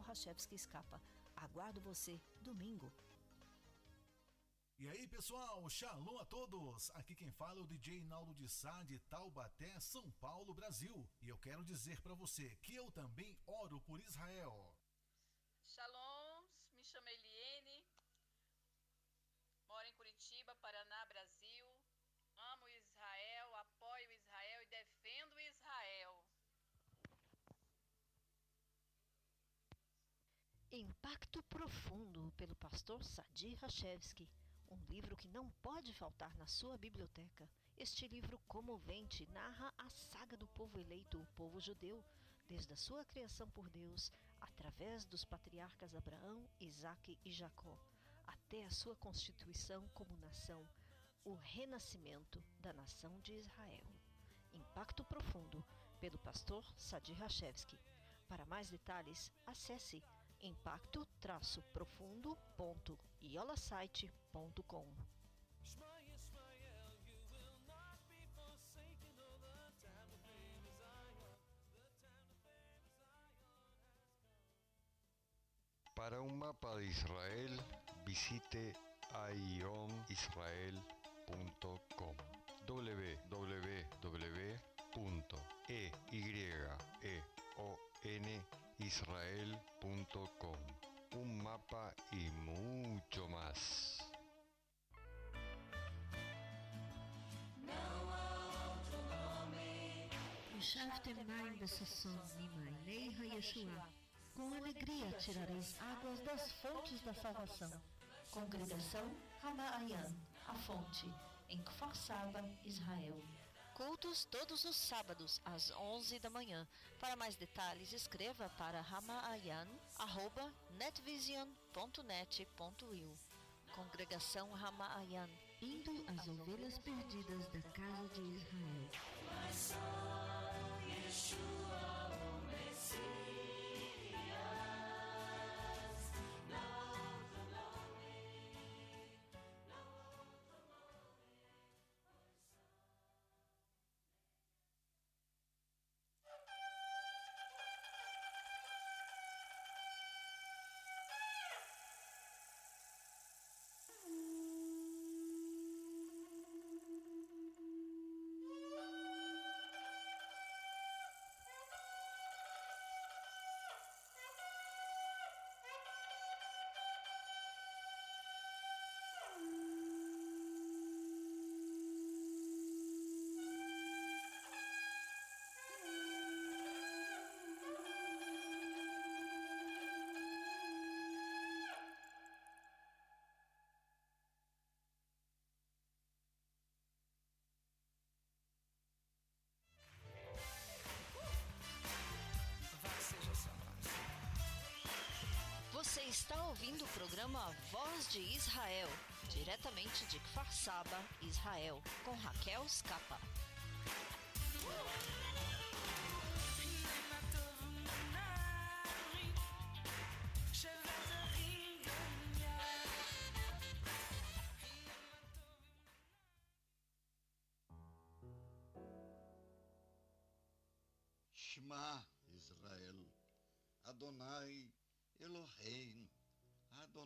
Raquel Rachevski Escapa. Aguardo você domingo. E aí pessoal, shalom a todos! Aqui quem fala é o DJ Naldo de Sá de Taubaté, São Paulo, Brasil. E eu quero dizer para você que eu também oro por Israel. Shalom, me chamo Eliene, moro em Curitiba, Paraná, Brasil. Amo Israel, apoio Israel e defendo Israel. Impacto Profundo, pastor Sadi Rachevski. Um livro que não pode faltar na sua biblioteca. Este livro comovente narra a saga do povo eleito, o povo judeu, desde a sua criação por Deus, através dos patriarcas Abraão, Isaque e Jacó, até a sua constituição como nação, o renascimento da nação de Israel. Impacto Profundo, pelo pastor Sadi Rachevski. Para mais detalhes, acesse impacto-profundo.iolasite.com. Para un mapa de Israel, visite ionisrael.com www.eyeonisrael.com www.radiocultura.com. Un mapa y mucho más. Enxaftem mãe da Sussão, minha Leiha Yeshua. Com alegria tirareis águas das fontes da salvação. Congregação Hamayan, a fonte, em Kfar Saba, Israel. Cultos todos os sábados, às 11 da manhã. Para mais detalhes, escreva para ramaayan.netvision.net.il Congregação Ramaayan. Indo às ovelhas perdidas da casa de Israel. Você está ouvindo o programa Voz de Israel, diretamente de Kfar Saba, Israel, com Raquel Scapa.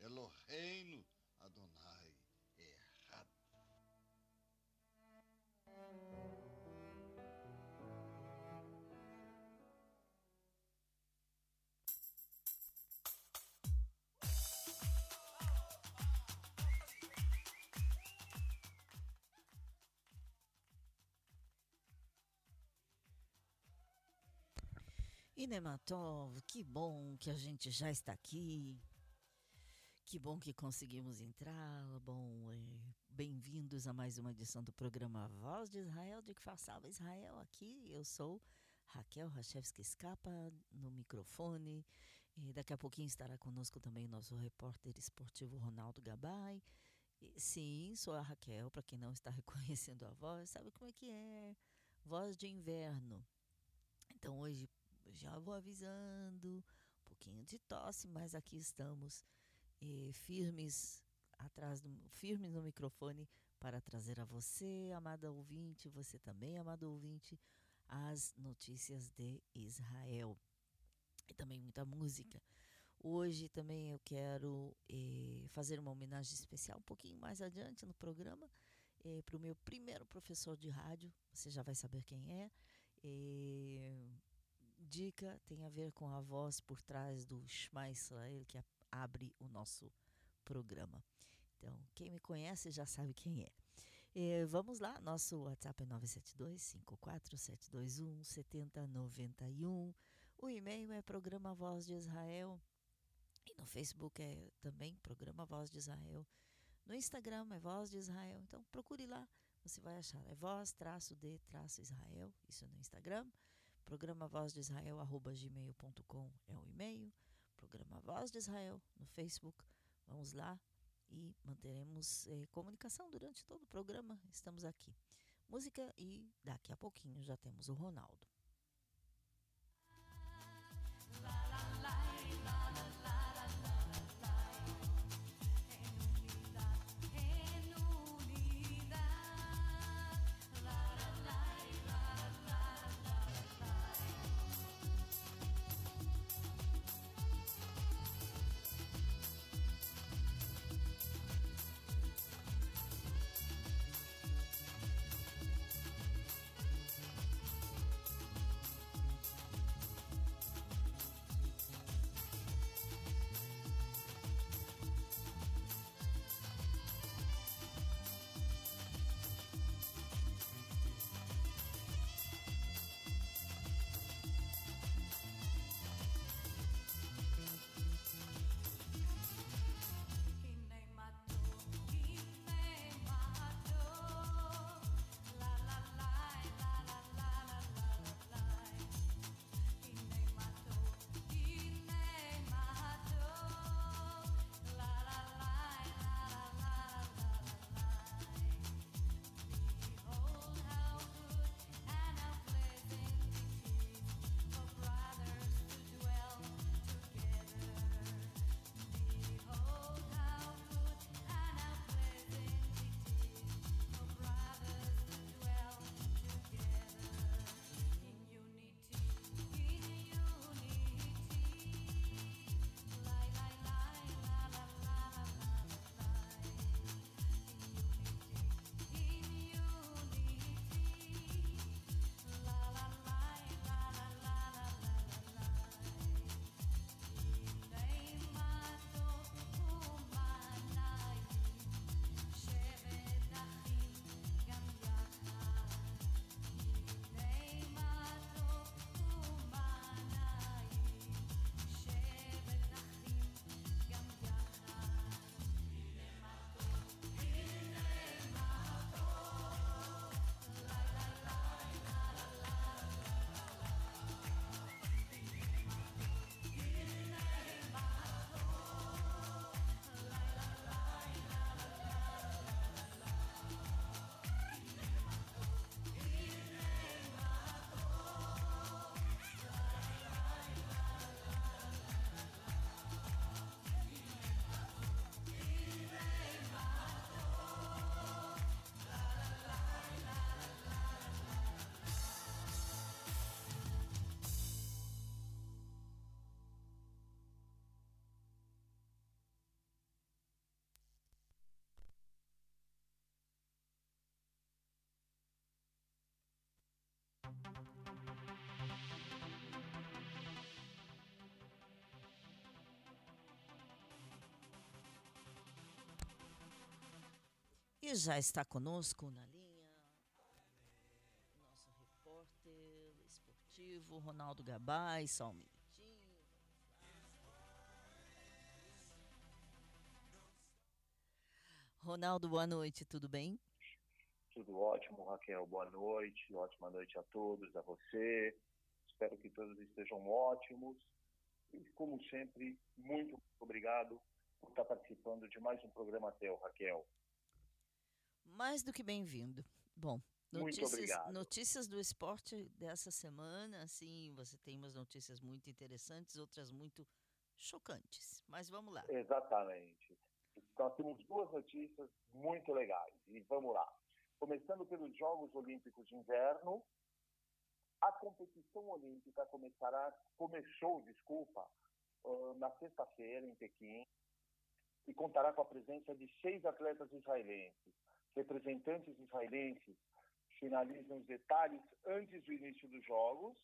Eloheinu, Adonai Echad. E Nematov, que bom que a gente já está aqui. Que bom que conseguimos entrar. Bom, é, bem-vindos a mais uma edição do programa Voz de Israel, de que façava Israel aqui. Eu sou Raquel Rachevski Escapa no microfone E daqui a pouquinho estará conosco também o nosso repórter esportivo Ronaldo Gabay. E, sim, sou a Raquel, para quem não está reconhecendo a voz, sabe como é que é? Voz de inverno. Então hoje já vou avisando, um pouquinho de tosse, mas aqui estamos firmes atrás do firmes no microfone para trazer a você, amada ouvinte, você também, amado ouvinte, as notícias de Israel e também muita música. Hoje também eu quero eh, fazer uma homenagem especial um pouquinho mais adiante no programa eh, para o meu primeiro professor de rádio. Você já vai saber quem é. Eh, dica tem a ver com a voz por trás do Shema Israel que abre o nosso programa. Então, quem me conhece já sabe quem é. Vamos lá, nosso WhatsApp é 972 54721 7091. O e-mail é programa Voz de Israel. E no Facebook é também programa Voz de Israel. No Instagram é Voz de Israel. Então procure lá, você vai achar. É voz traço de traço Israel, isso no Instagram. Programa Voz de Israel, arroba gmail.com é o e-mail. Programa Voz de Israel no Facebook. Vamos lá e manteremos eh, comunicação durante todo o programa. Estamos aqui. Música e daqui a pouquinho já temos o Ronaldo. Já está conosco na linha nosso repórter esportivo Ronaldo Gabay, só um minutinho. Ronaldo, boa noite, tudo bem? Tudo ótimo, Raquel. Boa noite. Ótima noite a todos, a você. Espero que todos estejam ótimos. E, como sempre, muito obrigado por estar participando de mais um programa teu, Raquel. Mais do que bem-vindo. Bom, notícias, notícias do esporte dessa semana, sim, você tem umas notícias muito interessantes, outras muito chocantes. Mas vamos lá. Exatamente. Nós temos duas notícias muito legais. E vamos lá. Começando pelos Jogos Olímpicos de Inverno, a competição olímpica começará, começou, desculpa, na sexta-feira em Pequim e contará com a presença de seis atletas israelenses. Representantes israelenses finalizam os detalhes antes do início dos Jogos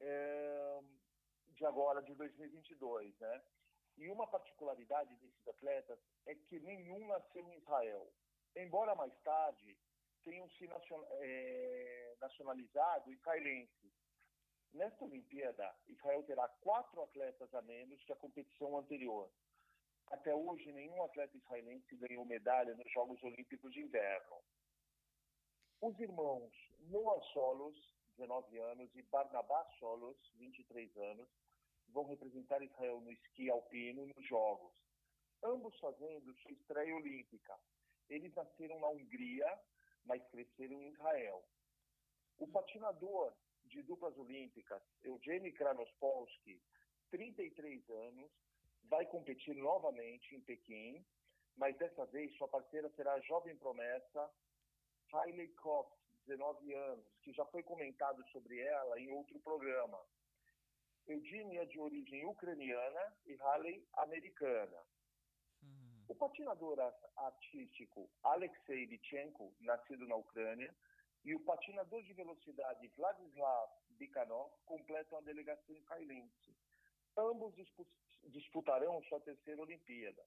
é, de agora, de 2022, né? E uma particularidade desses atletas é que nenhum nasceu em Israel. Embora mais tarde tenham se é, nacionalizado israelenses. Nesta Olimpíada, Israel terá quatro atletas a menos que a competição anterior. Até hoje, nenhum atleta israelense ganhou medalha nos Jogos Olímpicos de Inverno. Os irmãos Noah Solos, 19 anos, e Barnabá Solos, 23 anos, vão representar Israel no esqui alpino nos Jogos, ambos fazendo sua estreia olímpica. Eles nasceram na Hungria, mas cresceram em Israel. O patinador de duplas olímpicas, Eugênio Kranospolsky, 33 anos, vai competir novamente em Pequim, mas dessa vez sua parceira será a jovem promessa Hailey Cox, 19 anos, que já foi comentado sobre ela em outro programa. Eugênia é de origem ucraniana e Hailey americana. Uhum. O patinador artístico Alexei Litchenko, nascido na Ucrânia, e o patinador de velocidade Vladislav Bikhanov completam a delegação israelense. Ambos disputarão sua terceira Olimpíada.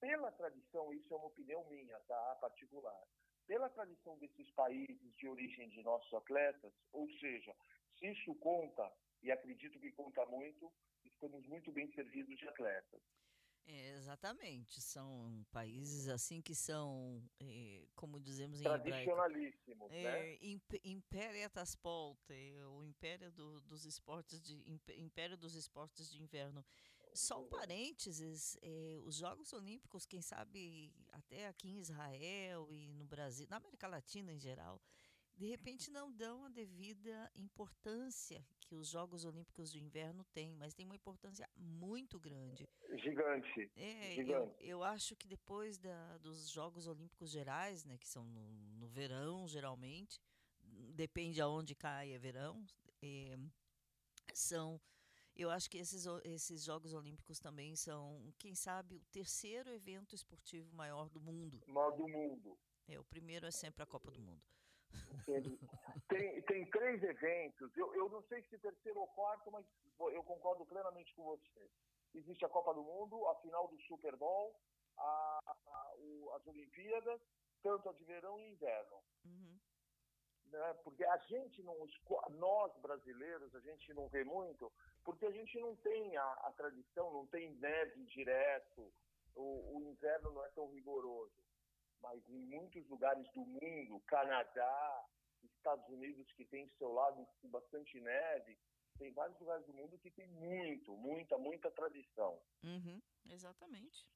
Pela tradição, isso é uma opinião minha, tá? Particular. Pela tradição desses países de origem de nossos atletas, ou seja, se isso conta, e acredito que conta muito, estamos muito bem servidos de atletas. É, exatamente, são países assim que são, eh, como dizemos em tradicionalíssimos, é, né? Imp, Imperiatas Polte, o império do, dos esportes de império dos esportes de inverno. Só um parênteses, eh, os Jogos Olímpicos, quem sabe até aqui em Israel e no Brasil, na América Latina em geral, de repente não dão a devida importância que os Jogos Olímpicos de Inverno têm, mas tem uma importância muito grande. Gigante. É, gigante. Eu, eu acho que depois da, dos Jogos Olímpicos Gerais, né, que são no, no verão geralmente, depende aonde cai é verão, é, são eu acho que esses, esses Jogos Olímpicos também são, quem sabe, o terceiro evento esportivo maior do mundo. Maior do mundo. É, o primeiro é sempre a Copa do Mundo. Tem, tem três eventos. Eu, eu não sei se terceiro ou quarto, mas eu concordo plenamente com você. Existe a Copa do Mundo, a final do Super Bowl, a, a, o, as Olimpíadas, tanto a de verão e inverno. Uhum. Né? Porque a gente não, nós brasileiros, a gente não vê muito, porque a gente não tem a, a tradição, não tem neve direto, o, o inverno não é tão rigoroso mas em muitos lugares do mundo, Canadá, Estados Unidos, que tem seu lado bastante neve, tem vários lugares do mundo que tem muito, muita, muita tradição. Uhum, exatamente.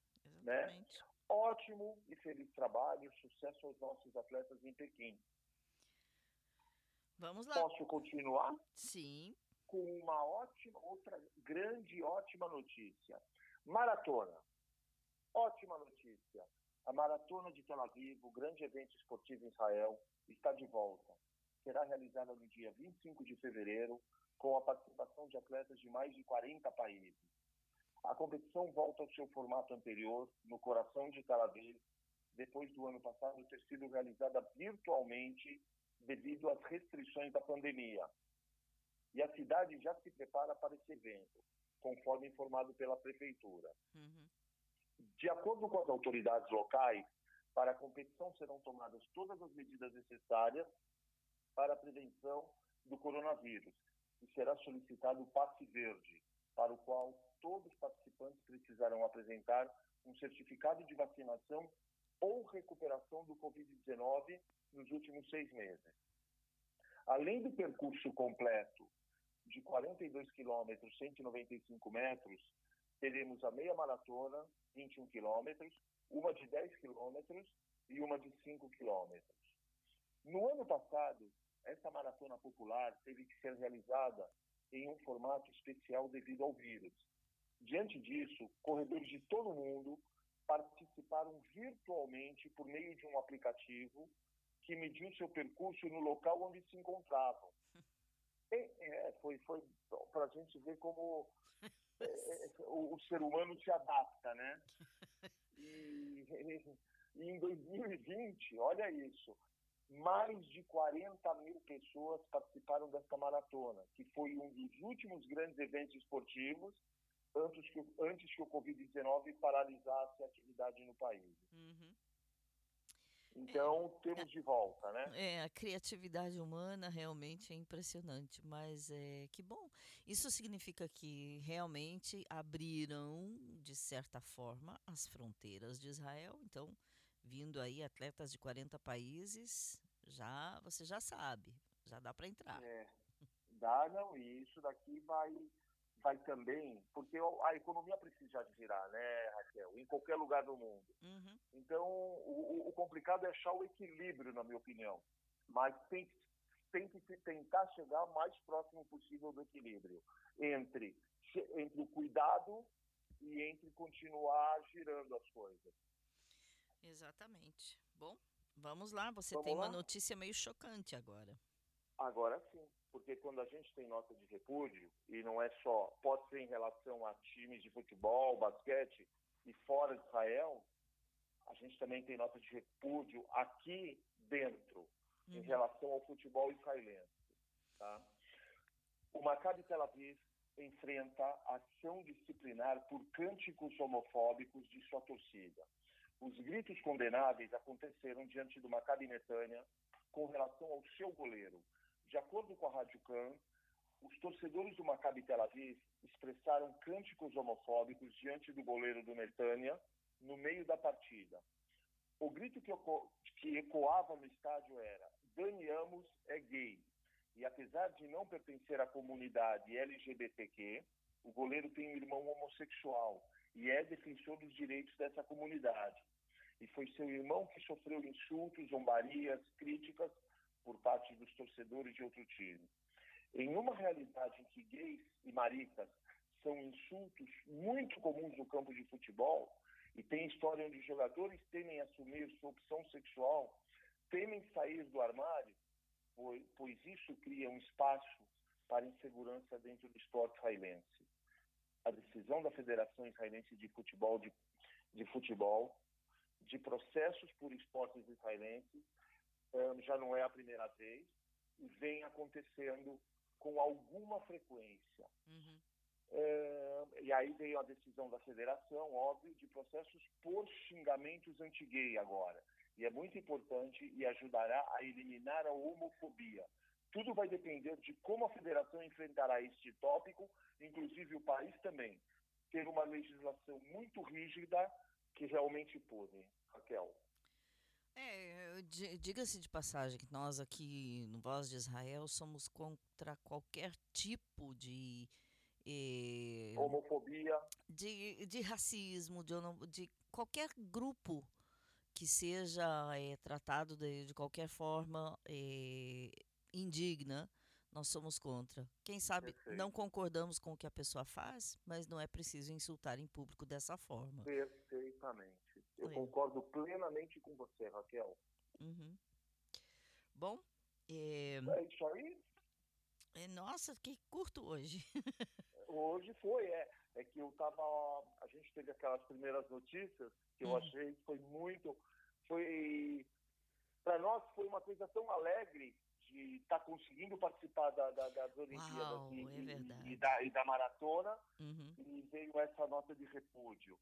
exatamente. Né? Ótimo e feliz trabalho, sucesso aos nossos atletas em Pequim. Vamos lá. Posso continuar? Sim. Com uma ótima, outra grande, ótima notícia. Maratona. Ótima notícia. A Maratona de Tel Aviv, o grande evento esportivo em Israel, está de volta. Será realizada no dia 25 de fevereiro, com a participação de atletas de mais de 40 países. A competição volta ao seu formato anterior, no coração de Tel Aviv, depois do ano passado ter sido realizada virtualmente devido às restrições da pandemia. E a cidade já se prepara para esse evento, conforme informado pela prefeitura. Uhum. De acordo com as autoridades locais, para a competição serão tomadas todas as medidas necessárias para a prevenção do coronavírus e será solicitado o passe verde, para o qual todos os participantes precisarão apresentar um certificado de vacinação ou recuperação do Covid-19 nos últimos seis meses. Além do percurso completo de 42 quilômetros, 195 metros, teremos a meia maratona, 21 quilômetros, uma de 10 quilômetros e uma de 5 quilômetros. No ano passado, essa maratona popular teve que ser realizada em um formato especial devido ao vírus. Diante disso, corredores de todo o mundo participaram virtualmente por meio de um aplicativo que mediu seu percurso no local onde se encontravam. É, é, foi foi para a gente ver como é, é, o, o, ser humano se adapta, né? E, e em 2020, olha isso, mais de 40 mil pessoas participaram desta maratona, que foi um dos últimos grandes eventos esportivos antes que, antes que o Covid-19 paralisasse a atividade no país. Uhum. Então, é, temos de volta, né? É, a criatividade humana realmente é impressionante, mas é que bom. Isso significa que realmente abriram, de certa forma, as fronteiras de Israel. Então, vindo aí atletas de 40 países, já você já sabe, já dá para entrar. É, dá, não, e isso daqui vai vai também, porque a economia precisa girar, né, Raquel, em qualquer lugar do mundo. Uhum. Então, o, o, complicado é achar o equilíbrio, na minha opinião. Mas tem, tem que tentar chegar o mais próximo possível do equilíbrio entre, entre o cuidado e entre continuar girando as coisas. Exatamente. Bom, vamos lá. Você vamos tem lá? uma notícia meio chocante agora. Agora sim porque quando a gente tem nota de repúdio, e não é só, pode ser em relação a times de futebol, basquete e fora de Israel, a gente também tem nota de repúdio aqui dentro, uhum. em relação ao futebol israelense. Tá? O Maccabi Tel Aviv enfrenta ação disciplinar por cânticos homofóbicos de sua torcida. Os gritos condenáveis aconteceram diante do Maccabi Netânia com relação ao seu goleiro, de acordo com a Rádio Can, os torcedores do Maccabi Tel Aviv expressaram cânticos homofóbicos diante do goleiro do Netânia no meio da partida. O grito que, que ecoava no estádio era: Dani Amos é gay. E apesar de não pertencer à comunidade LGBTQ, o goleiro tem um irmão homossexual e é defensor dos direitos dessa comunidade. E foi seu irmão que sofreu insultos, zombarias, críticas por parte dos torcedores de outro time. Em uma realidade em que gays e maricas são insultos muito comuns no campo de futebol, e tem história onde jogadores temem assumir sua opção sexual, temem sair do armário, pois, isso cria um espaço para insegurança dentro do esporte israelense. A decisão da Federação Israelense de Futebol de, de futebol de processos por esportes israelenses já não é a primeira vez e vem acontecendo com alguma frequência. Uhum. É, e aí veio a decisão da federação, óbvio, de processos por xingamentos anti-gay agora. E é muito importante e ajudará a eliminar a homofobia. Tudo vai depender de como a federação enfrentará este tópico, inclusive o país também. Ter uma legislação muito rígida que realmente pode, Raquel. É, diga-se de passagem que nós aqui no Voz de Israel somos contra qualquer tipo de eh, homofobia, de, de racismo, de, de qualquer grupo que seja eh, tratado de, de qualquer forma eh, indigna, nós somos contra. Quem sabe Perfeito. não concordamos com o que a pessoa faz, mas não é preciso insultar em público dessa forma. Perfeitamente. Eu concordo plenamente com você, Raquel. Uhum. Bom, é... é isso aí. É, nossa, que curto hoje. hoje foi, é. É que eu tava. A gente teve aquelas primeiras notícias que eu hum. achei que foi muito. Foi. Para nós foi uma coisa tão alegre de estar tá conseguindo participar da, da, das Olimpíadas Uau, e, é e, da, e, da, maratona. Uhum. E veio essa nota de repúdio.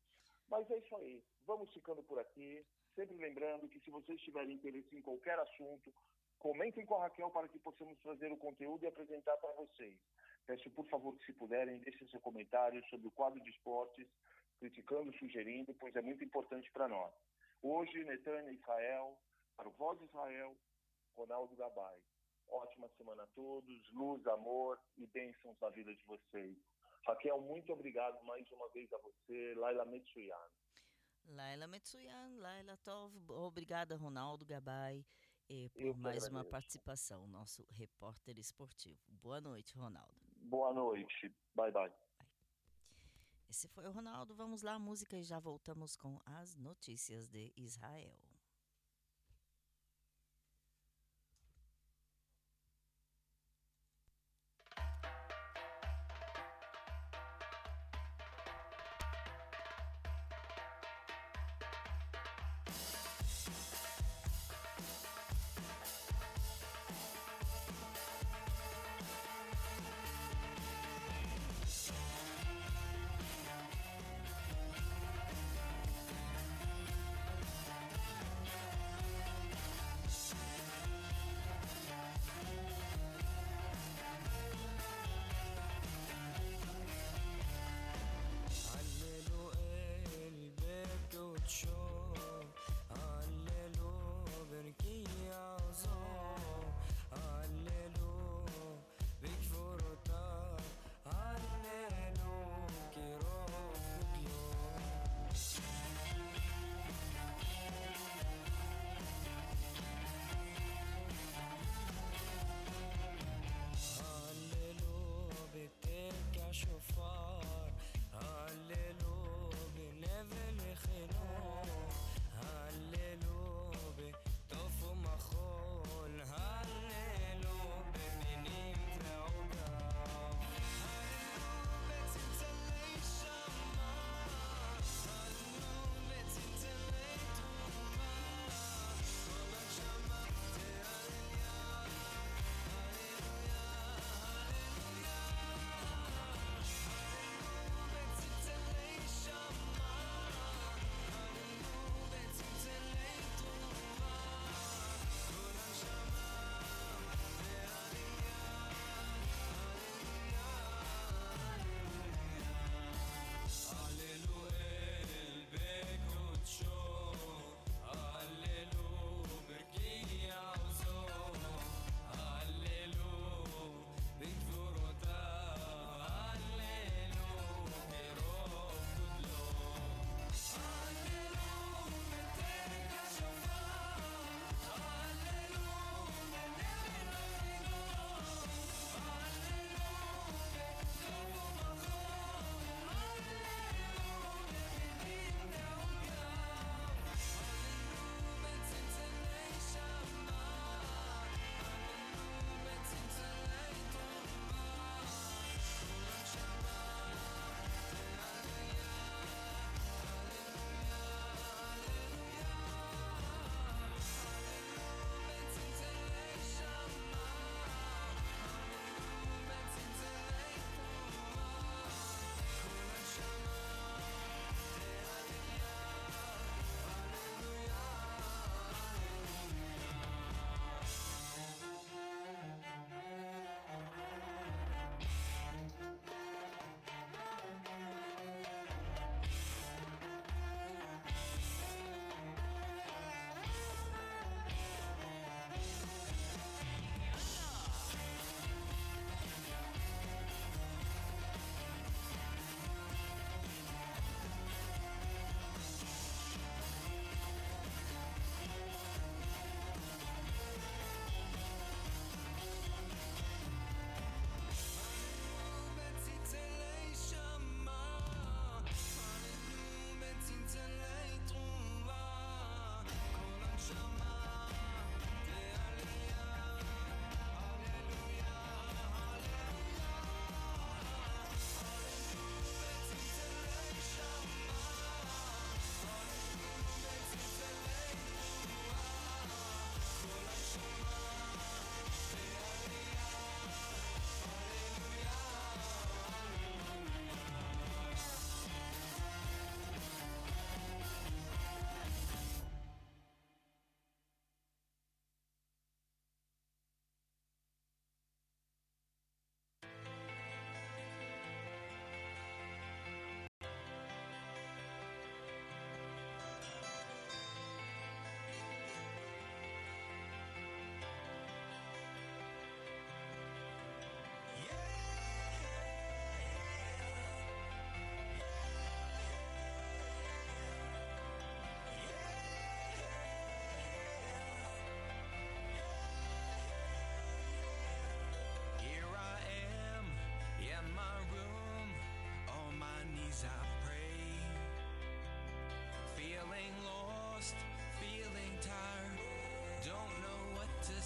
Mas é isso aí. Vamos ficando por aqui. Sempre lembrando que se vocês tiverem interesse em qualquer assunto, comentem com a Raquel para que possamos trazer o conteúdo e apresentar para vocês. Peço, por favor, que se puderem, deixem seu comentário sobre o quadro de esportes, criticando, sugerindo, pois é muito importante para nós. Hoje, Netânia Israel, para o Voz Israel, Ronaldo Gabay. Ótima semana a todos, luz, amor e bênçãos na vida de vocês. Raquel, muito obrigado mais uma vez a você, Laila Metsuyan. Laila Metsuyan, Laila Tov, obrigada Ronaldo Gabay eh, por mais agradeço. uma participação, nosso repórter esportivo. Boa noite, Ronaldo. Boa noite, bye bye. Esse foi o Ronaldo. Vamos lá, música e já voltamos com as notícias de Israel.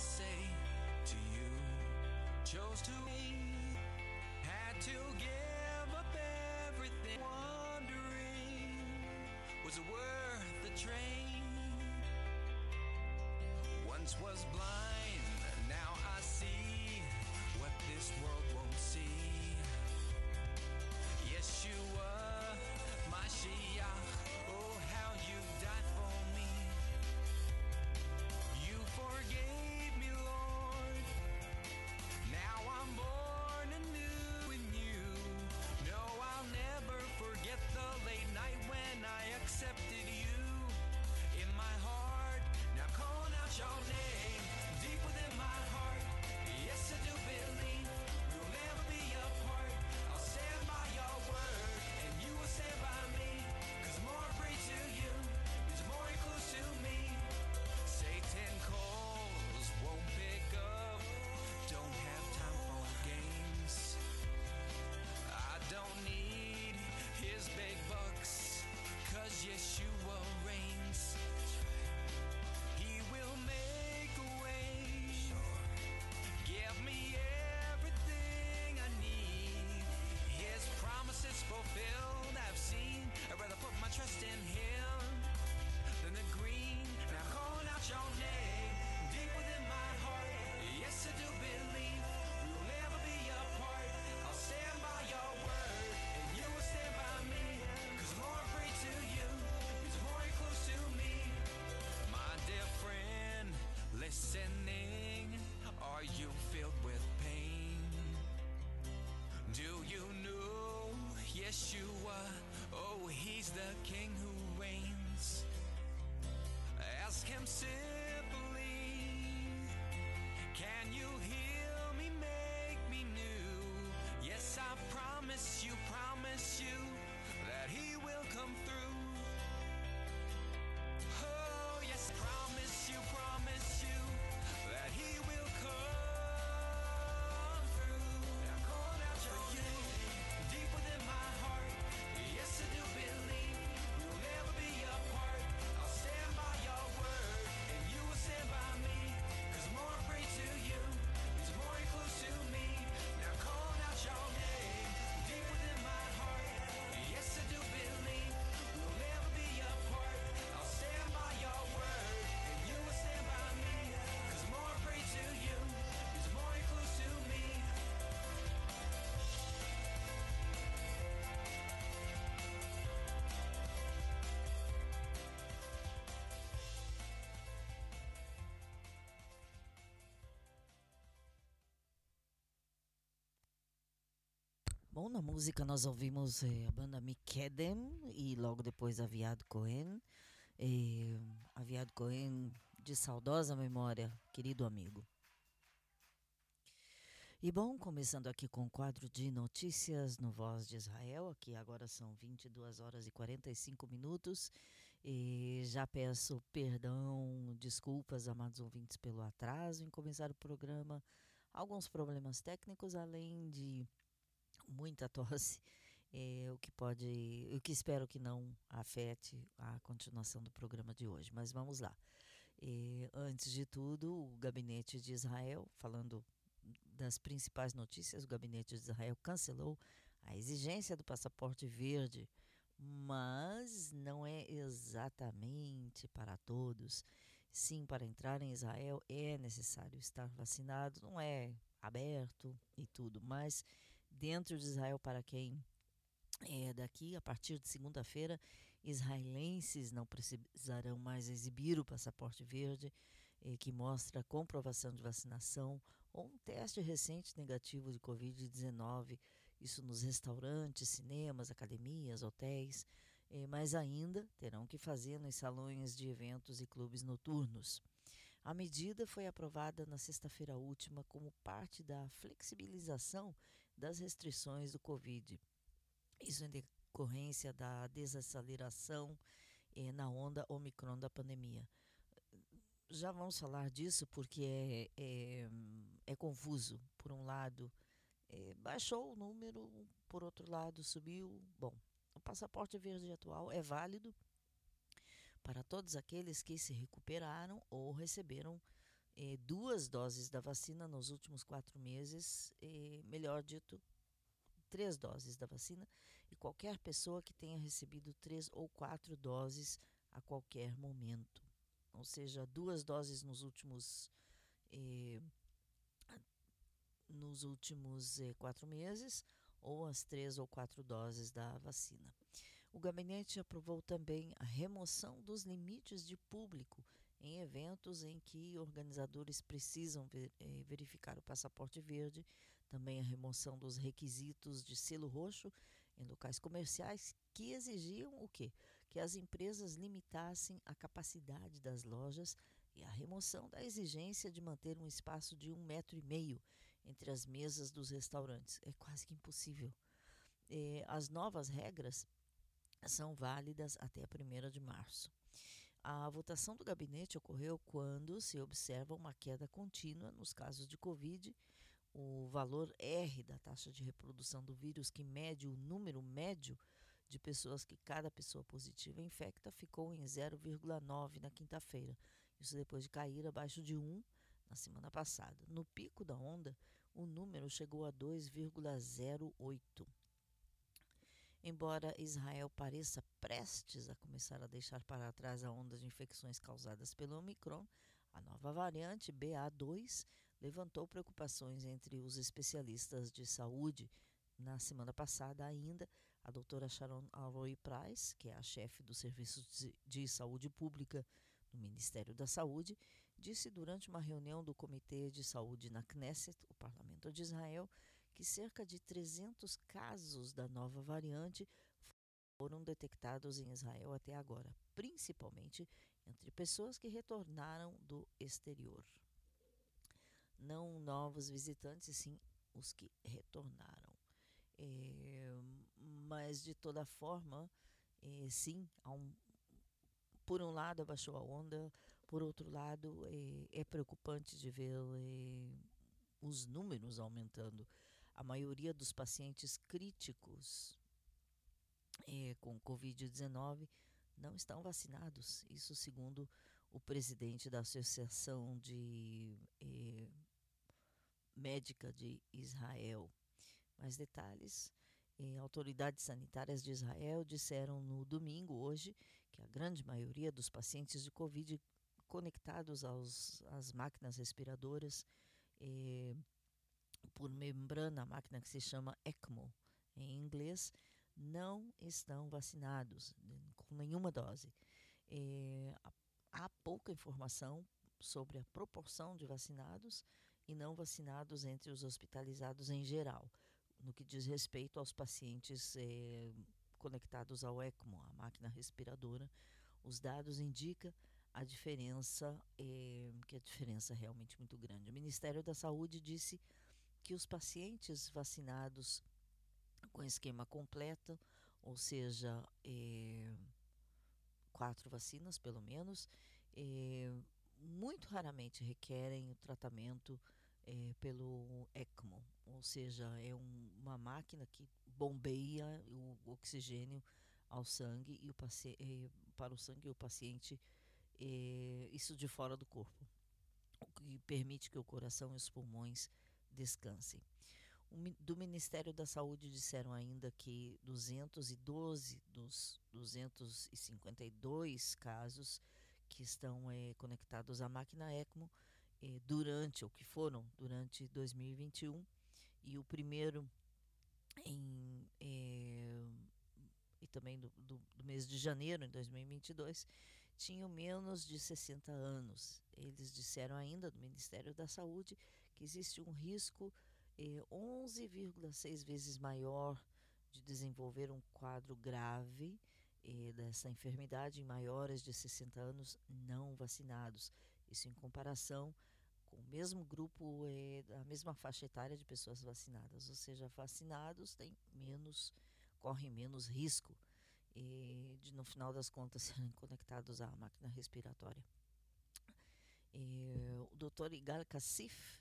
say to you, chose to me, had to give up everything. Wondering, was it worth the train? Once was blind. Simply, can you Bom, na música nós ouvimos eh, a banda Mikedem e logo depois Aviado Cohen. Eh, Aviado Cohen de saudosa memória, querido amigo. E bom, começando aqui com o quadro de notícias no Voz de Israel, aqui agora são 22 horas e 45 minutos. E já peço perdão, desculpas, amados ouvintes, pelo atraso em começar o programa. Alguns problemas técnicos, além de muita tosse, é, o que pode, o que espero que não afete a continuação do programa de hoje. Mas vamos lá. É, antes de tudo, o gabinete de Israel, falando das principais notícias, o gabinete de Israel cancelou a exigência do passaporte verde, mas não é exatamente para todos. Sim, para entrar em Israel é necessário estar vacinado, não é aberto e tudo, mas dentro de Israel para quem é daqui a partir de segunda-feira israelenses não precisarão mais exibir o passaporte verde eh, que mostra comprovação de vacinação ou um teste recente negativo de covid-19 isso nos restaurantes cinemas academias hotéis eh, mas ainda terão que fazer nos salões de eventos e clubes noturnos. A medida foi aprovada na sexta-feira última como parte da flexibilização das restrições do Covid. Isso em decorrência da desaceleração eh, na onda Omicron da pandemia. Já vamos falar disso porque é, é, é confuso. Por um lado, eh, baixou o número, por outro lado, subiu. Bom, o passaporte verde atual é válido para todos aqueles que se recuperaram ou receberam eh, duas doses da vacina nos últimos quatro meses, melhor dito, três doses da vacina, e qualquer pessoa que tenha recebido três ou quatro doses a qualquer momento. Ou seja, duas doses nos últimos. Eh, nos últimos eh, quatro meses, ou as três ou quatro doses da vacina. O gabinete aprovou também a remoção dos limites de público em eventos em que organizadores precisam ver, eh, verificar o passaporte verde, também a remoção dos requisitos de selo roxo em locais comerciais que exigiam o quê? Que as empresas limitassem a capacidade das lojas e a remoção da exigência de manter um espaço de um metro e meio entre as mesas dos restaurantes. É quase que impossível. Eh, as novas regras são válidas até a 1 de março. A votação do gabinete ocorreu quando se observa uma queda contínua nos casos de Covid. O valor R da taxa de reprodução do vírus, que mede o número médio de pessoas que cada pessoa positiva infecta, ficou em 0,9 na quinta-feira. Isso depois de cair abaixo de 1 na semana passada. No pico da onda, o número chegou a 2,08. Embora Israel pareça prestes a começar a deixar para trás a onda de infecções causadas pelo Omicron, a nova variante BA2 levantou preocupações entre os especialistas de saúde. Na semana passada, ainda, a doutora Sharon Alroy Price, que é a chefe do Serviço de Saúde Pública no Ministério da Saúde, disse durante uma reunião do Comitê de Saúde na Knesset, o parlamento de Israel, que cerca de 300 casos da nova variante foram detectados em Israel até agora, principalmente entre pessoas que retornaram do exterior. Não novos visitantes, sim os que retornaram. É, mas, de toda forma, é, sim, um, por um lado abaixou a onda, por outro lado, é, é preocupante de ver os números aumentando a maioria dos pacientes críticos é, com Covid-19 não estão vacinados. Isso segundo o presidente da Associação de é, Médica de Israel. Mais detalhes. É, autoridades sanitárias de Israel disseram no domingo, hoje, que a grande maioria dos pacientes de Covid conectados aos, às máquinas respiradoras por membrana, a máquina que se chama ECMO em inglês, não estão vacinados com nenhuma dose. É, há pouca informação sobre a proporção de vacinados e não vacinados entre os hospitalizados em geral, no que diz respeito aos pacientes é, conectados ao ECMO, a máquina respiradora. Os dados indicam a diferença, é, que a diferença é realmente muito grande. O Ministério da Saúde disse que os pacientes vacinados com esquema completo, ou seja, é, quatro vacinas pelo menos, é, muito raramente requerem o tratamento é, pelo ECMO, ou seja, é um, uma máquina que bombeia o oxigênio ao sangue e o para o sangue e o paciente isso de fora do corpo, o que permite que o coração e os pulmões descansem. do Ministério da Saúde disseram ainda que 212 dos 252 casos que estão é, conectados à máquina ECMO é, durante, ou que foram durante 2021, e o primeiro em, é, e também do, do, do, mês de janeiro em 2022, tinham menos de 60 anos. Eles disseram ainda do Ministério da Saúde que existe um risco eh, 11,6 vezes maior de desenvolver um quadro grave eh, dessa enfermidade em maiores de 60 anos não vacinados. Isso em comparação com o mesmo grupo, eh, a mesma faixa etária de pessoas vacinadas. Ou seja, vacinados têm menos, correm menos risco eh, de, no final das contas, serem conectados à máquina respiratória. Eh, o Dr. Igal Kassif,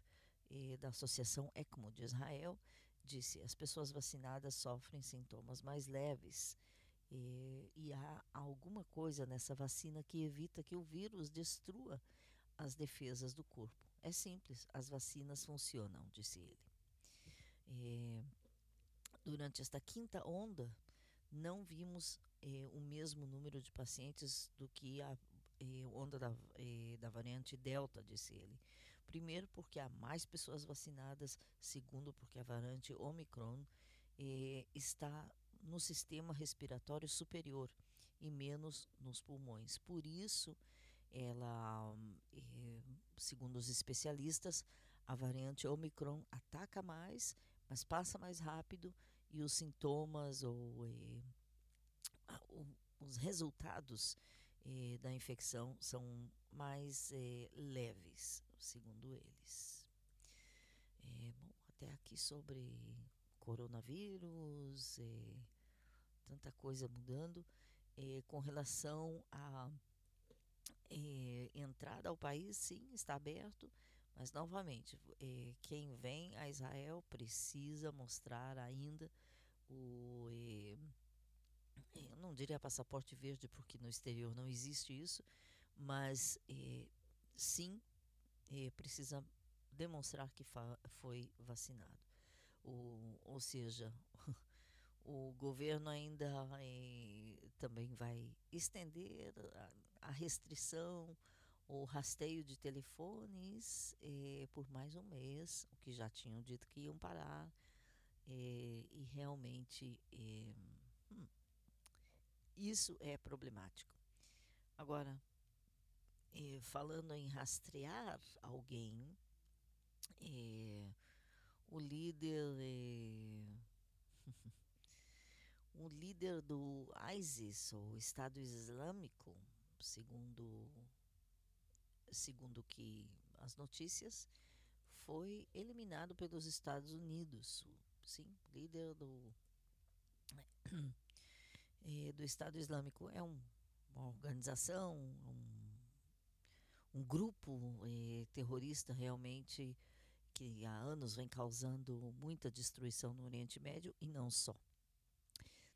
eh, da Associação ECMO de Israel disse: as pessoas vacinadas sofrem sintomas mais leves eh, e há alguma coisa nessa vacina que evita que o vírus destrua as defesas do corpo. é simples, as vacinas funcionam, disse ele. Durante esta quinta onda, não vimos é, o mesmo número de pacientes do que a é, onda da, é, da variante Delta, disse ele. Primeiro, porque há mais pessoas vacinadas. Segundo, porque a variante Omicron é, está no sistema respiratório superior e menos nos pulmões. Por isso, ela, eh, segundo os especialistas, a variante Omicron ataca mais, mas passa mais rápido e os sintomas ou eh, os resultados eh, da infecção são mais leves, segundo eles. bom, até aqui sobre coronavírus, tanta coisa mudando com relação a é, entrada ao país, sim, está aberto, mas novamente, é, quem vem a Israel precisa mostrar ainda o. É, eu não diria passaporte verde, porque no exterior não existe isso, mas sim precisa demonstrar que foi vacinado. O, ou seja, o governo ainda também vai estender a, a restrição, o rasteio de telefones eh, por mais um mês, o que já tinham dito que iam parar, eh, e realmente eh, hum, isso é problemático. Agora, falando em rastrear alguém, o líder o líder do ISIS, o Estado Islâmico, segundo segundo que as notícias, foi eliminado pelos Estados Unidos. Sim, líder do do Estado Islâmico é um, uma organização, um, um grupo é, terrorista realmente que há anos vem causando muita destruição no Oriente Médio e não só.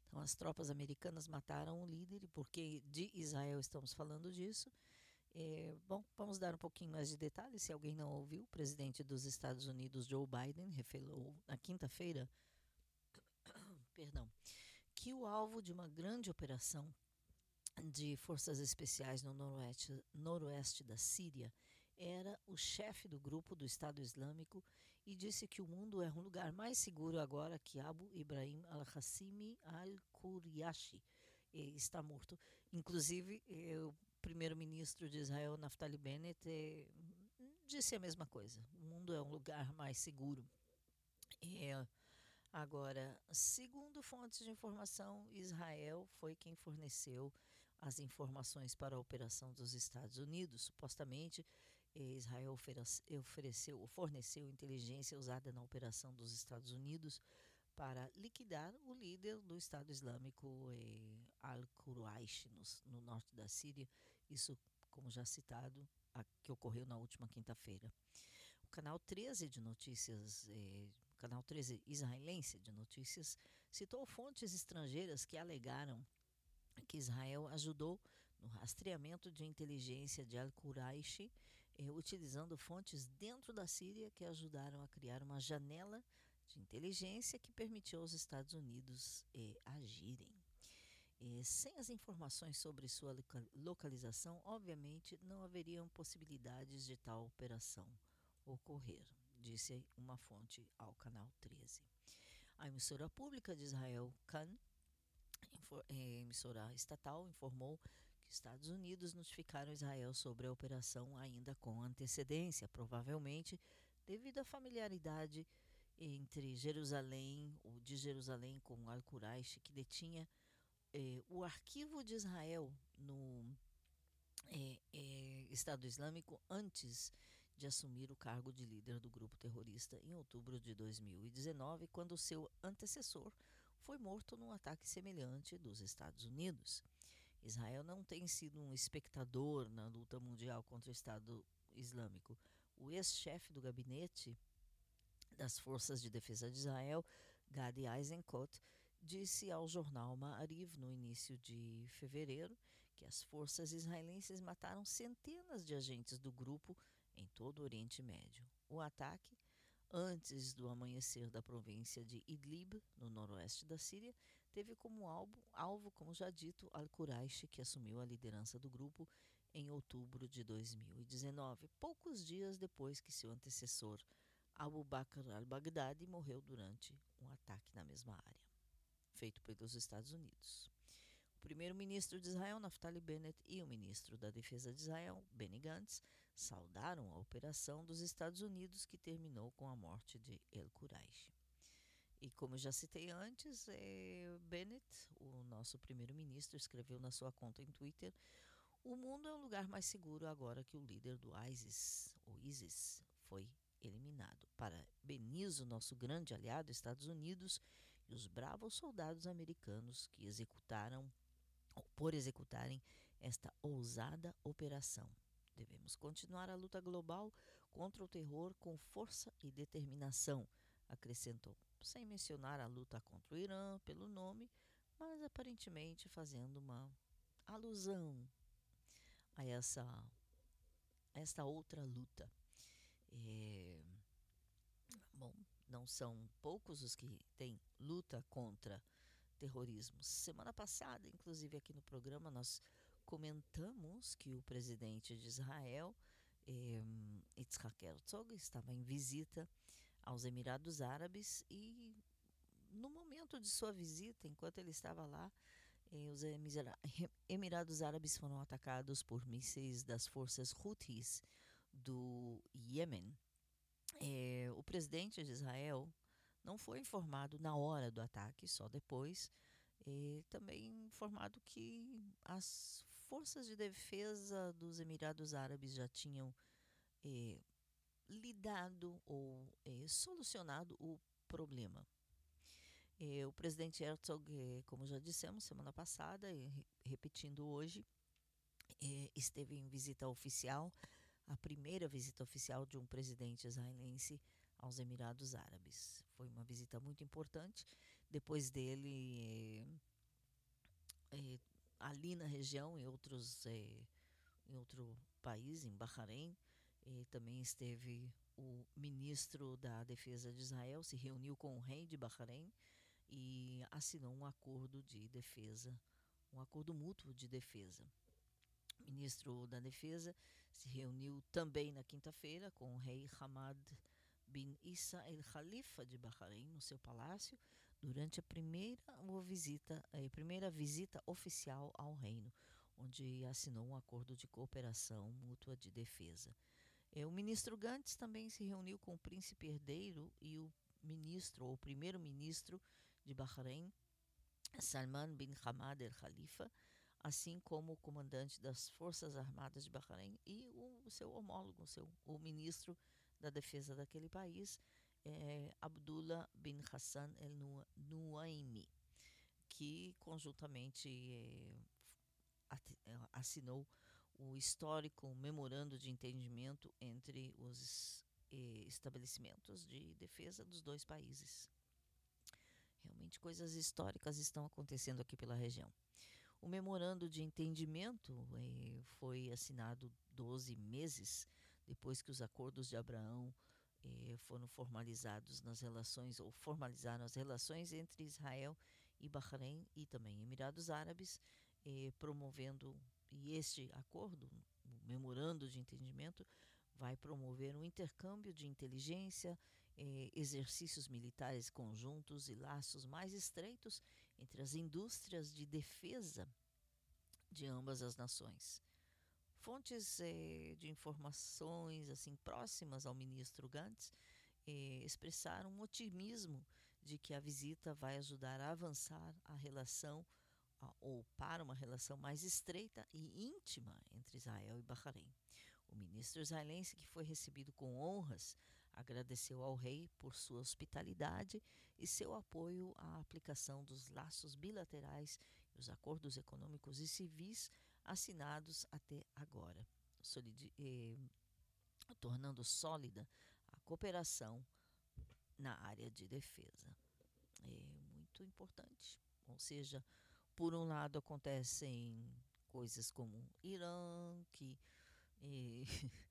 Então, as tropas americanas mataram o líder, porque de Israel estamos falando disso. É, bom, vamos dar um pouquinho mais de detalhes. Se alguém não ouviu, o presidente dos Estados Unidos, Joe Biden, revelou na quinta-feira perdão, que o alvo de uma grande operação de forças especiais no noroeste, noroeste da Síria era o chefe do grupo do Estado Islâmico e disse que o mundo é um lugar mais seguro agora que Abu Ibrahim al-Hassimi al-Quryashi está morto. Inclusive, eh, o primeiro-ministro de Israel, Naftali Bennett, eh, disse a mesma coisa. O mundo é um lugar mais seguro. Agora, segundo fontes de informação, Israel foi quem forneceu as informações para a operação dos Estados Unidos. Supostamente, Israel ofereceu, forneceu inteligência usada na operação dos Estados Unidos para liquidar o líder do Estado Islâmico eh, Al-Quraish no, no, norte da Síria. Isso, como já citado, a, que ocorreu na última quinta-feira. O canal 13 de notícias, eh, canal 13 israelense de notícias, citou fontes estrangeiras que alegaram que Israel ajudou no rastreamento de inteligência de Al-Quraish eh, utilizando fontes dentro da Síria que ajudaram a criar uma janela de inteligência que permitiu aos Estados Unidos eh, agirem. Eh, sem as informações sobre sua localização, obviamente não haveriam possibilidades de tal operação ocorrer, disse uma fonte ao canal 13. A emissora pública de Israel, Kan, emissora estatal, informou Estados Unidos notificaram Israel sobre a operação ainda com antecedência, provavelmente devido à familiaridade entre Jerusalém, ou de Jerusalém com Al-Quraish, que detinha eh, o arquivo de Israel no eh, eh, Estado Islâmico antes de assumir o cargo de líder do grupo terrorista em outubro de 2019, quando seu antecessor foi morto num ataque semelhante dos Estados Unidos. Israel não tem sido um espectador na luta mundial contra o Estado Islâmico. O ex-chefe do gabinete das Forças de Defesa de Israel, Gadi Eisenkot, disse ao jornal Ma'ariv no início de fevereiro que as forças israelenses mataram centenas de agentes do grupo em todo o Oriente Médio. O ataque, antes do amanhecer da província de Idlib, no noroeste da Síria, teve como alvo, alvo como já dito, Al-Quraish, que assumiu a liderança do grupo em outubro de 2019, poucos dias depois que seu antecessor Abu Bakr al-Baghdadi morreu durante um ataque na mesma área, feito pelos Estados Unidos. O primeiro-ministro de Israel, Naftali Bennett, e o ministro da Defesa de Israel, Benny Gantz, saudaram a operação dos Estados Unidos que terminou com a morte de El Quraish. E como já citei antes, é, Bennett, o nosso primeiro-ministro, escreveu na sua conta em Twitter: O mundo é um lugar mais seguro agora que o líder do ISIS, o ISIS, foi eliminado. Parabenizo nosso grande aliado, Estados Unidos, e os bravos soldados americanos que executaram, por executarem esta ousada operação. Devemos continuar a luta global contra o terror com força e determinação, acrescentou, sem mencionar a luta contra o Irã pelo nome, mas aparentemente fazendo uma alusão a essa esta outra luta. É, bom, não são poucos os que têm luta contra terrorismo. Semana passada, inclusive aqui no programa, nós comentamos que o presidente de Israel, eh, Yitzhak Herzog, estava em visita aos Emirados Árabes e no momento de sua visita, enquanto ele estava lá, eh, os Emirados Árabes foram atacados por mísseis das forças Houthis do Iêmen. Eh, o presidente de Israel não foi informado na hora do ataque, só depois. E também informado que as forças de defesa dos Emirados Árabes já tinham eh, lidado ou eh, solucionado o problema. Eh, o presidente Herzog, como já dissemos semana passada e repetindo hoje, esteve em visita oficial, a primeira visita oficial de um presidente israelense aos Emirados Árabes. Foi uma visita muito importante. Depois dele, ali na região, em outros, em outro país, em Bahrein, também esteve o ministro da Defesa de Israel, se reuniu com o rei de Bahrein e assinou um acordo de defesa, um acordo mútuo de defesa. O ministro da Defesa se reuniu também na quinta-feira com o rei Hamad bin Issa el Khalifa de Bahrein no seu palácio durante a primeira visita, a primeira visita oficial ao reino, onde assinou um acordo de cooperação mútua de defesa. O ministro Gantz também se reuniu com o príncipe herdeiro e o ministro ou primeiro-ministro de Bahrein, Salman bin Hamad el Khalifa, assim como o comandante das Forças Armadas de Bahrein e o seu homólogo, o, seu, o ministro da defesa daquele país, é, Abdullah bin Hassan el Nuaimi, que conjuntamente é, assinou o histórico memorando de entendimento entre os eh, estabelecimentos de defesa dos dois países. Realmente coisas históricas estão acontecendo aqui pela região. O memorando de entendimento eh, foi assinado 12 meses depois que os acordos de Abraão eh, foram formalizados nas relações, ou formalizaram as relações entre Israel e Bahrein e também Emirados Árabes, eh, promovendo, e este acordo, o memorando de entendimento, vai promover um intercâmbio de inteligência, eh, exercícios militares conjuntos e laços mais estreitos entre as indústrias de defesa de ambas as nações. Fontes eh, de informações assim próximas ao ministro Gantz eh, expressaram um otimismo de que a visita vai ajudar a avançar a relação a, ou para uma relação mais estreita e íntima entre Israel e Bahrein. O ministro israelense, que foi recebido com honras, agradeceu ao rei por sua hospitalidade e seu apoio à aplicação dos laços bilaterais e os acordos econômicos e civis assinados até agora, eh, tornando sólida a cooperação na área de defesa. É muito importante. Ou seja, por um lado acontecem coisas como Irã, que eh,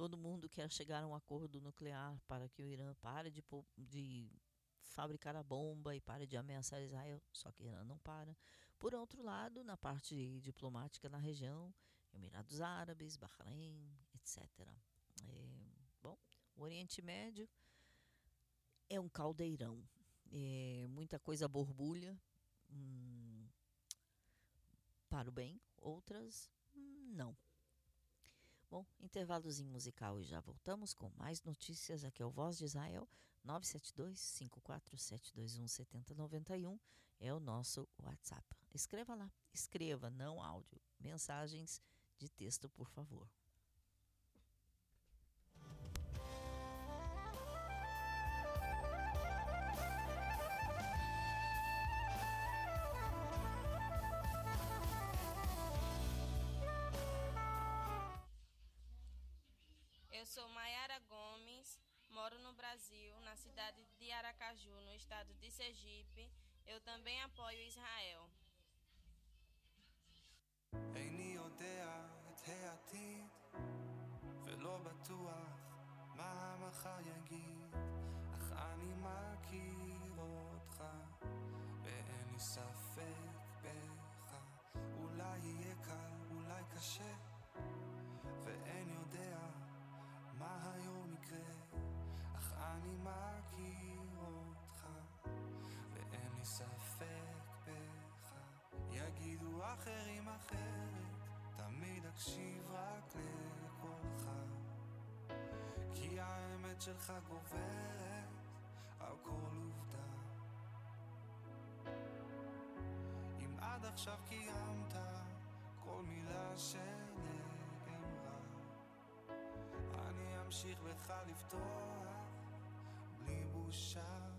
Todo mundo quer chegar a um acordo nuclear para que o Irã pare de, de fabricar a bomba e pare de ameaçar Israel, só que Irã não para. Por outro lado, na parte diplomática na região, Emirados Árabes, Bahrein, etc. É, bom, o Oriente Médio é um caldeirão. É, muita coisa borbulha, hum, para o bem, outras hum, não. Bom, intervalozinho musical e já voltamos com mais notícias. Aqui é o Voz de Israel, 972-54721-7091 é o nosso WhatsApp. Escreva lá, escreva, não áudio, mensagens de texto, por favor. Eu sou Maiara Gomes, moro no Brasil, na cidade de Aracaju, no estado de Sergipe. Eu também apoio Israel. איני יודע את העתיד ולא בטוח מה המחר יגיד אך אני מכיר אותך ואין לי ספק אקשיב רק לקולך. כי האמת שלך גוברת על כל עובדה. אם עד עכשיו קיימת כל מילה שנאמרה אני אמשיך בך לפתוח בלי בושה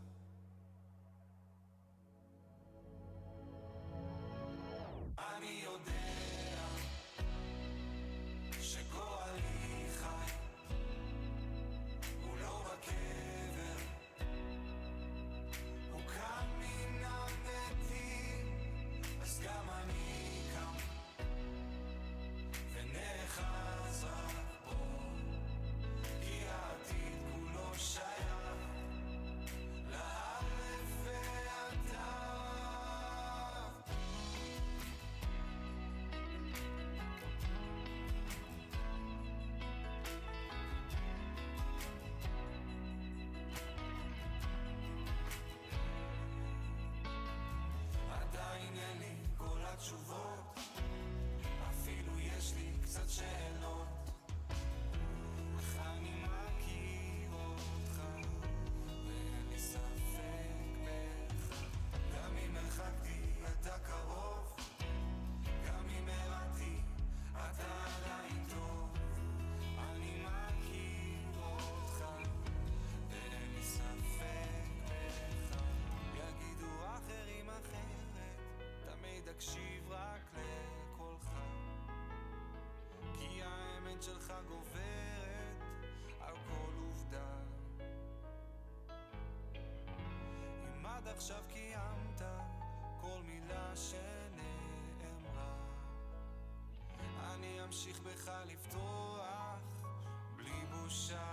עכשיו קיימת כל מילה שנאמרה. אני אמשיך בך לפתוח בלי בושה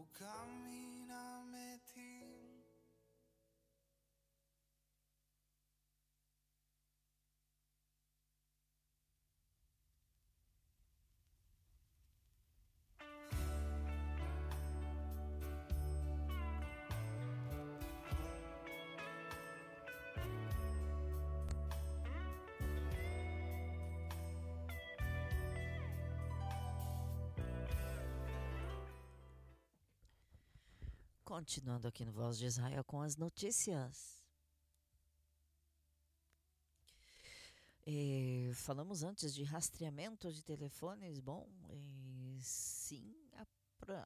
o caminamenti. Continuando aqui no Voz de Israel com as notícias. Eh, falamos antes de rastreamento de telefones. Bom, eh, sim,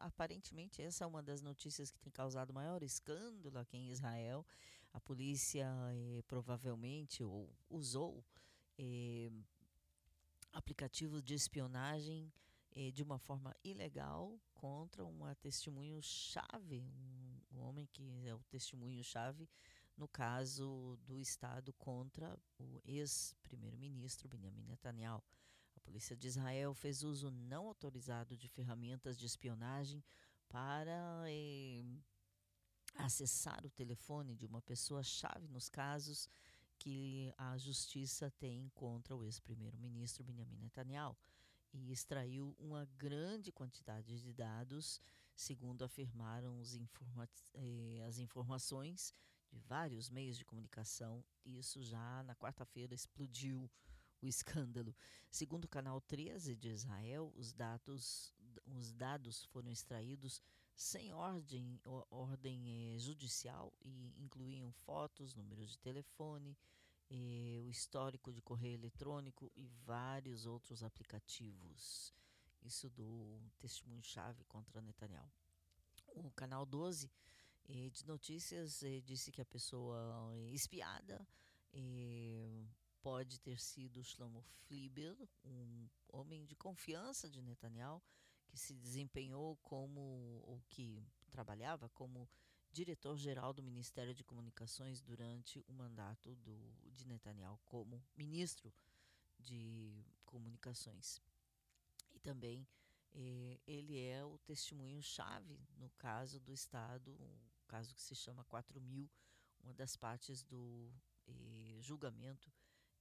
aparentemente essa é uma das notícias que tem causado maior escândalo aqui em Israel. A polícia eh, provavelmente ou usou eh, aplicativos de espionagem eh, de uma forma ilegal contra uma testemunho-chave, um, um homem que é o testemunho-chave no caso do Estado contra o ex-primeiro-ministro Benjamin Netanyahu. A polícia de Israel fez uso não autorizado de ferramentas de espionagem para eh, acessar o telefone de uma pessoa-chave nos casos que a justiça tem contra o ex-primeiro-ministro Benjamin Netanyahu e extraiu uma grande quantidade de dados, segundo afirmaram informa eh, as informações de vários meios de comunicação. Isso já na quarta-feira explodiu o escândalo. Segundo o canal 13 de Israel, os dados, os dados foram extraídos sem ordem, ordem eh, judicial e incluíam fotos, números de telefone, eh, o histórico de correio eletrônico e vários outros aplicativos. Isso do testemunho-chave contra Netanyahu. O canal 12 eh, de notícias eh, disse que a pessoa espiada pode ter sido Shlomo Fliber, um homem de confiança de Netanyahu, que se desempenhou como, ou que trabalhava como diretor-geral do Ministério de Comunicações durante o mandato do, de Netanyahu como ministro de Comunicações. E também eh, ele é o testemunho-chave no caso do Estado, um caso que se chama 4000, uma das partes do eh, julgamento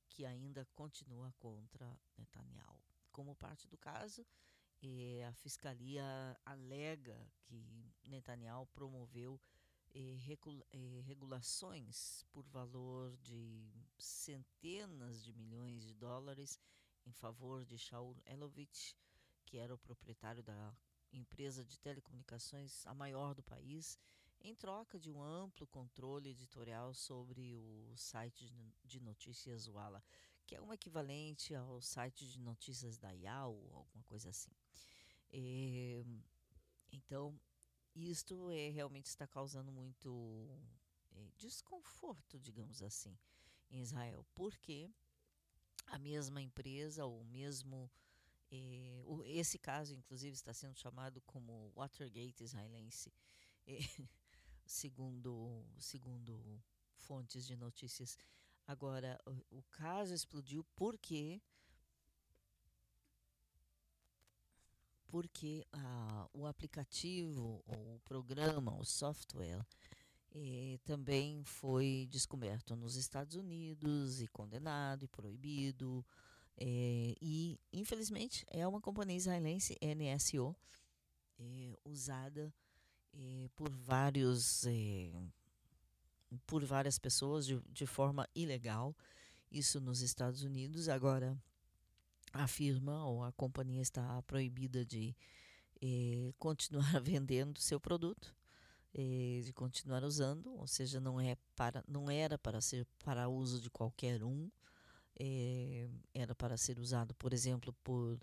que ainda continua contra Netanyahu. Como parte do caso, eh, a fiscalia alega que Netanyahu promoveu eh, eh, regulações por valor de centenas de milhões de dólares em favor de Shaul Elovitch, que era o proprietário da empresa de telecomunicações a maior do país, em troca de um amplo controle editorial sobre o site de no- de notícias Walla, que é um equivalente ao site de notícias da IAU, alguma coisa assim. Eh, então, isto é, realmente está causando muito eh, desconforto, digamos assim, em Israel, porque a mesma empresa, ou mesmo. eh, o- esse caso, inclusive, está sendo chamado como Watergate israelense, eh, segundo, segundo fontes de notícias. Agora, o, o caso explodiu porque porque ah, o aplicativo, o programa, o software, eh, também foi descoberto nos Estados Unidos e condenado e proibido. eh, e, infelizmente, é uma companhia israelense, NSO, eh, usada eh, por vários eh, por várias pessoas de, de forma ilegal, isso nos Estados Unidos. Agora, a firma ou a companhia está proibida de eh, continuar vendendo seu produto, eh, de continuar usando, ou seja, não é para, não era para ser para uso de qualquer um, eh, era para ser usado, por exemplo, por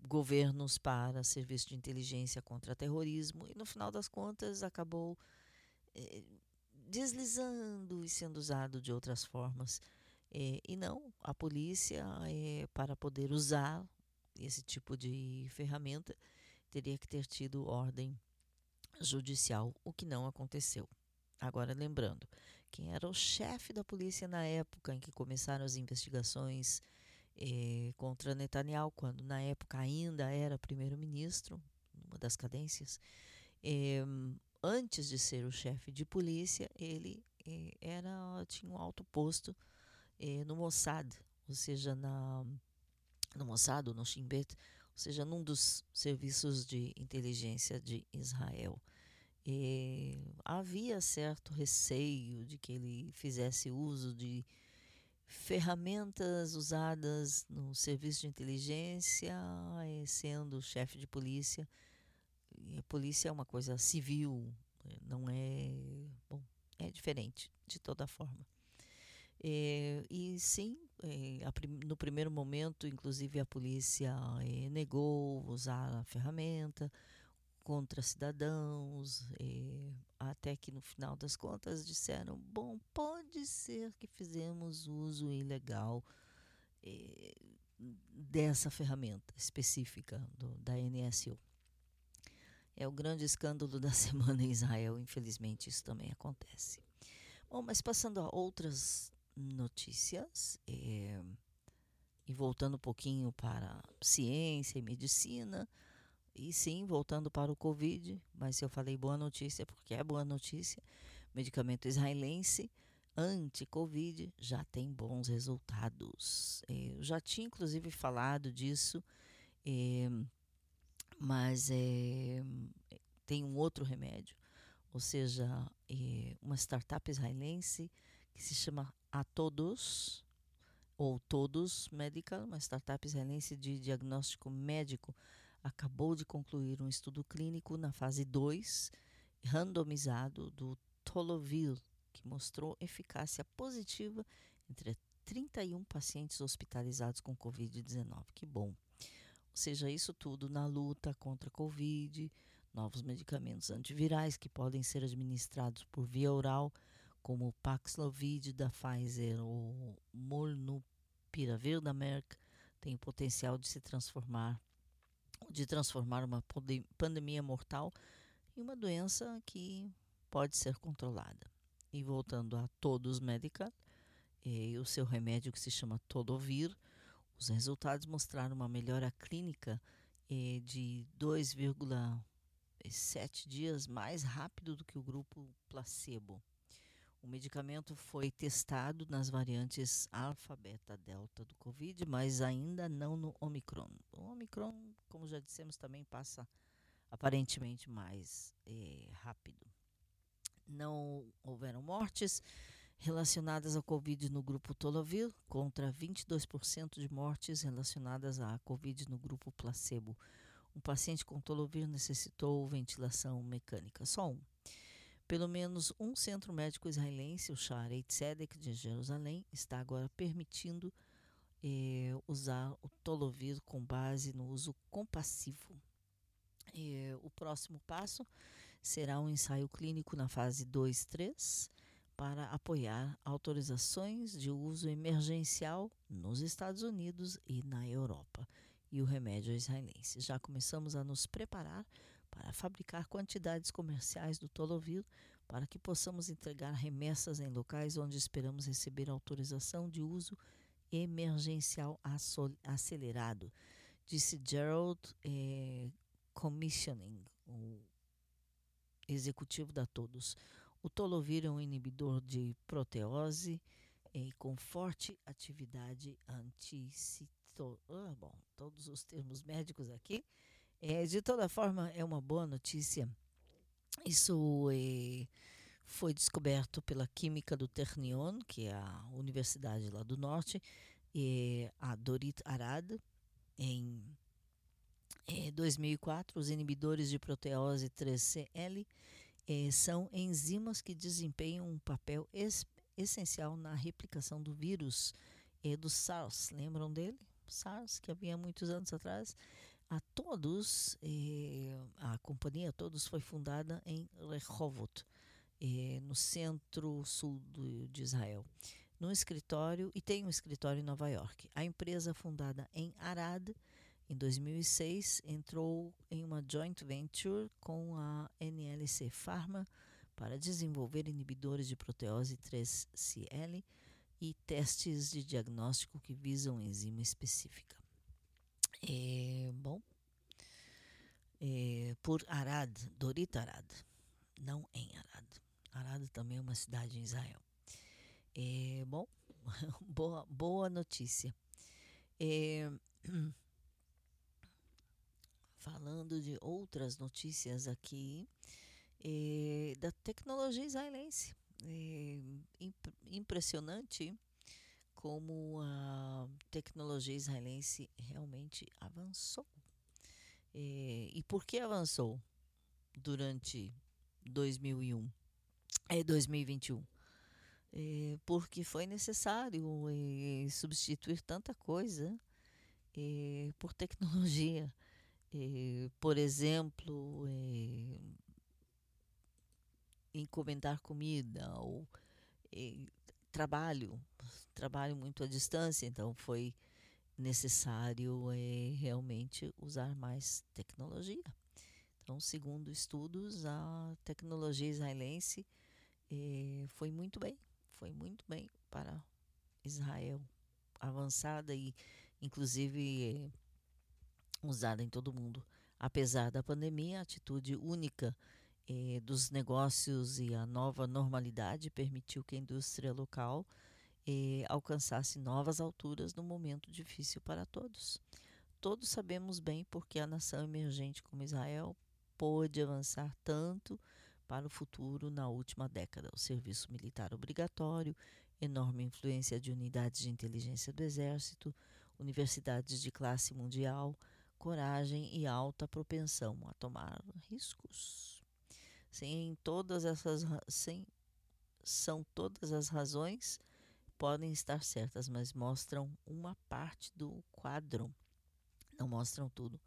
governos para serviço de inteligência contra terrorismo e no final das contas acabou eh, deslizando e sendo usado de outras formas. Eh, e não, a polícia, eh, para poder usar esse tipo de ferramenta, teria que ter tido ordem judicial, o que não aconteceu. Agora, lembrando, quem era o chefe da polícia na época em que começaram as investigações eh, contra Netanyahu, quando na época ainda era primeiro-ministro, numa das cadências, É, antes de ser o chefe de polícia, ele é, era tinha um alto posto é, no Mossad, ou seja, na, no Mossad, no Shin Bet, ou seja, num dos serviços de inteligência de Israel. E havia certo receio de que ele fizesse uso de ferramentas usadas no serviço de inteligência, sendo chefe de polícia. E a polícia é uma coisa civil, não é. Bom, é diferente, de toda forma. É, e sim, é, no primeiro momento, inclusive, a polícia é, negou usar a ferramenta contra cidadãos, até que no final das contas disseram: bom, pode ser que fizemos uso ilegal dessa ferramenta específica do, da NSU. É o grande escândalo da semana em Israel, infelizmente isso também acontece. Bom, mas passando a outras notícias, é, e voltando um pouquinho para ciência e medicina, e sim, voltando para o Covid, mas eu falei boa notícia, porque é boa notícia, medicamento israelense anti-Covid já tem bons resultados. É, eu já tinha inclusive falado disso, é, mas é, tem um outro remédio, ou seja, é, uma startup israelense que se chama A Todos, ou Todos Medical, uma startup israelense de diagnóstico médico acabou de concluir um estudo clínico na fase 2, randomizado, do Tolovil, que mostrou eficácia positiva entre 31 pacientes hospitalizados com Covid-19. Que bom! Ou seja, isso tudo na luta contra a Covid, novos medicamentos antivirais que podem ser administrados por via oral, como o Paxlovid da Pfizer ou Molnupiravir da Merck, tem o potencial de se transformar de transformar uma pandemia mortal em uma doença que pode ser controlada. E voltando a todos médica, e o seu remédio que se chama Todovir, os resultados mostraram uma melhora clínica eh, de 2,7 dias mais rápido do que o grupo placebo. O medicamento foi testado nas variantes alfa, beta, delta do Covid, mas ainda não no Omicron. O Omicron, como já dissemos, também passa aparentemente mais é, rápido. Não houveram mortes relacionadas ao Covid no grupo Tolovir, contra 22% de mortes relacionadas à Covid no grupo placebo. Um paciente com Tolovir necessitou ventilação mecânica, só um. Pelo menos um centro médico israelense, o Shaarei Tzedek de Jerusalém, está agora permitindo eh, usar o Tolovir com base no uso compassivo. Eh, o próximo passo será um ensaio clínico na fase 2-3 para apoiar autorizações de uso emergencial nos Estados Unidos e na Europa. E o remédio israelense. Já começamos a nos preparar para fabricar quantidades comerciais do Tolovir para que possamos entregar remessas em locais onde esperamos receber autorização de uso emergencial acelerado, disse Gerald eh, Commissioning, o executivo da Todos. O Tolovir é um inibidor de proteose eh, com forte atividade anticito... Ah, bom, todos os termos médicos aqui. É, de toda forma, é uma boa notícia. Isso é, foi descoberto pela química do Ternion, que é a universidade lá do norte, e a Dorit Arad, em, em 2004. Os inibidores de proteose 3CL é, são enzimas que desempenham um papel es, essencial na replicação do vírus é, do SARS. Lembram dele? SARS, que havia muitos anos atrás a todos, eh, a companhia todos foi fundada em Rehovot, eh, no centro-sul de Israel, num escritório e tem um escritório em Nova York. A empresa fundada em Arad em 2006 entrou em uma joint venture com a NLC Pharma para desenvolver inibidores de proteose 3CL e testes de diagnóstico que visam enzima específica. É, bom, é, por Arad, Dorit Arad, não em Arad. Arad também é uma cidade em Israel. É, bom, boa, boa notícia. É, falando de outras notícias aqui, é, da tecnologia israelense. É imp impressionante como a tecnologia israelense realmente avançou. É, e por que avançou durante 2001, é 2021? É, porque foi necessário é, substituir tanta coisa por tecnologia. Por exemplo, encomendar comida ou trabalho, trabalho muito à distância, então foi necessário eh, realmente usar mais tecnologia. Então, segundo estudos, a tecnologia israelense eh, foi muito bem, foi muito bem para Israel, avançada e inclusive usada em todo o mundo. Apesar da pandemia, a atitude única eh, dos negócios e a nova normalidade permitiu que a indústria local eh, alcançasse novas alturas num momento difícil para todos. Todos sabemos bem porque a nação emergente como Israel pôde avançar tanto para o futuro na última década. O serviço militar obrigatório, enorme influência de unidades de inteligência do exército, universidades de classe mundial, coragem e alta propensão a tomar riscos. Sem todas essas são todas as razões podem estar certas, mas mostram uma parte do quadro, não mostram tudo.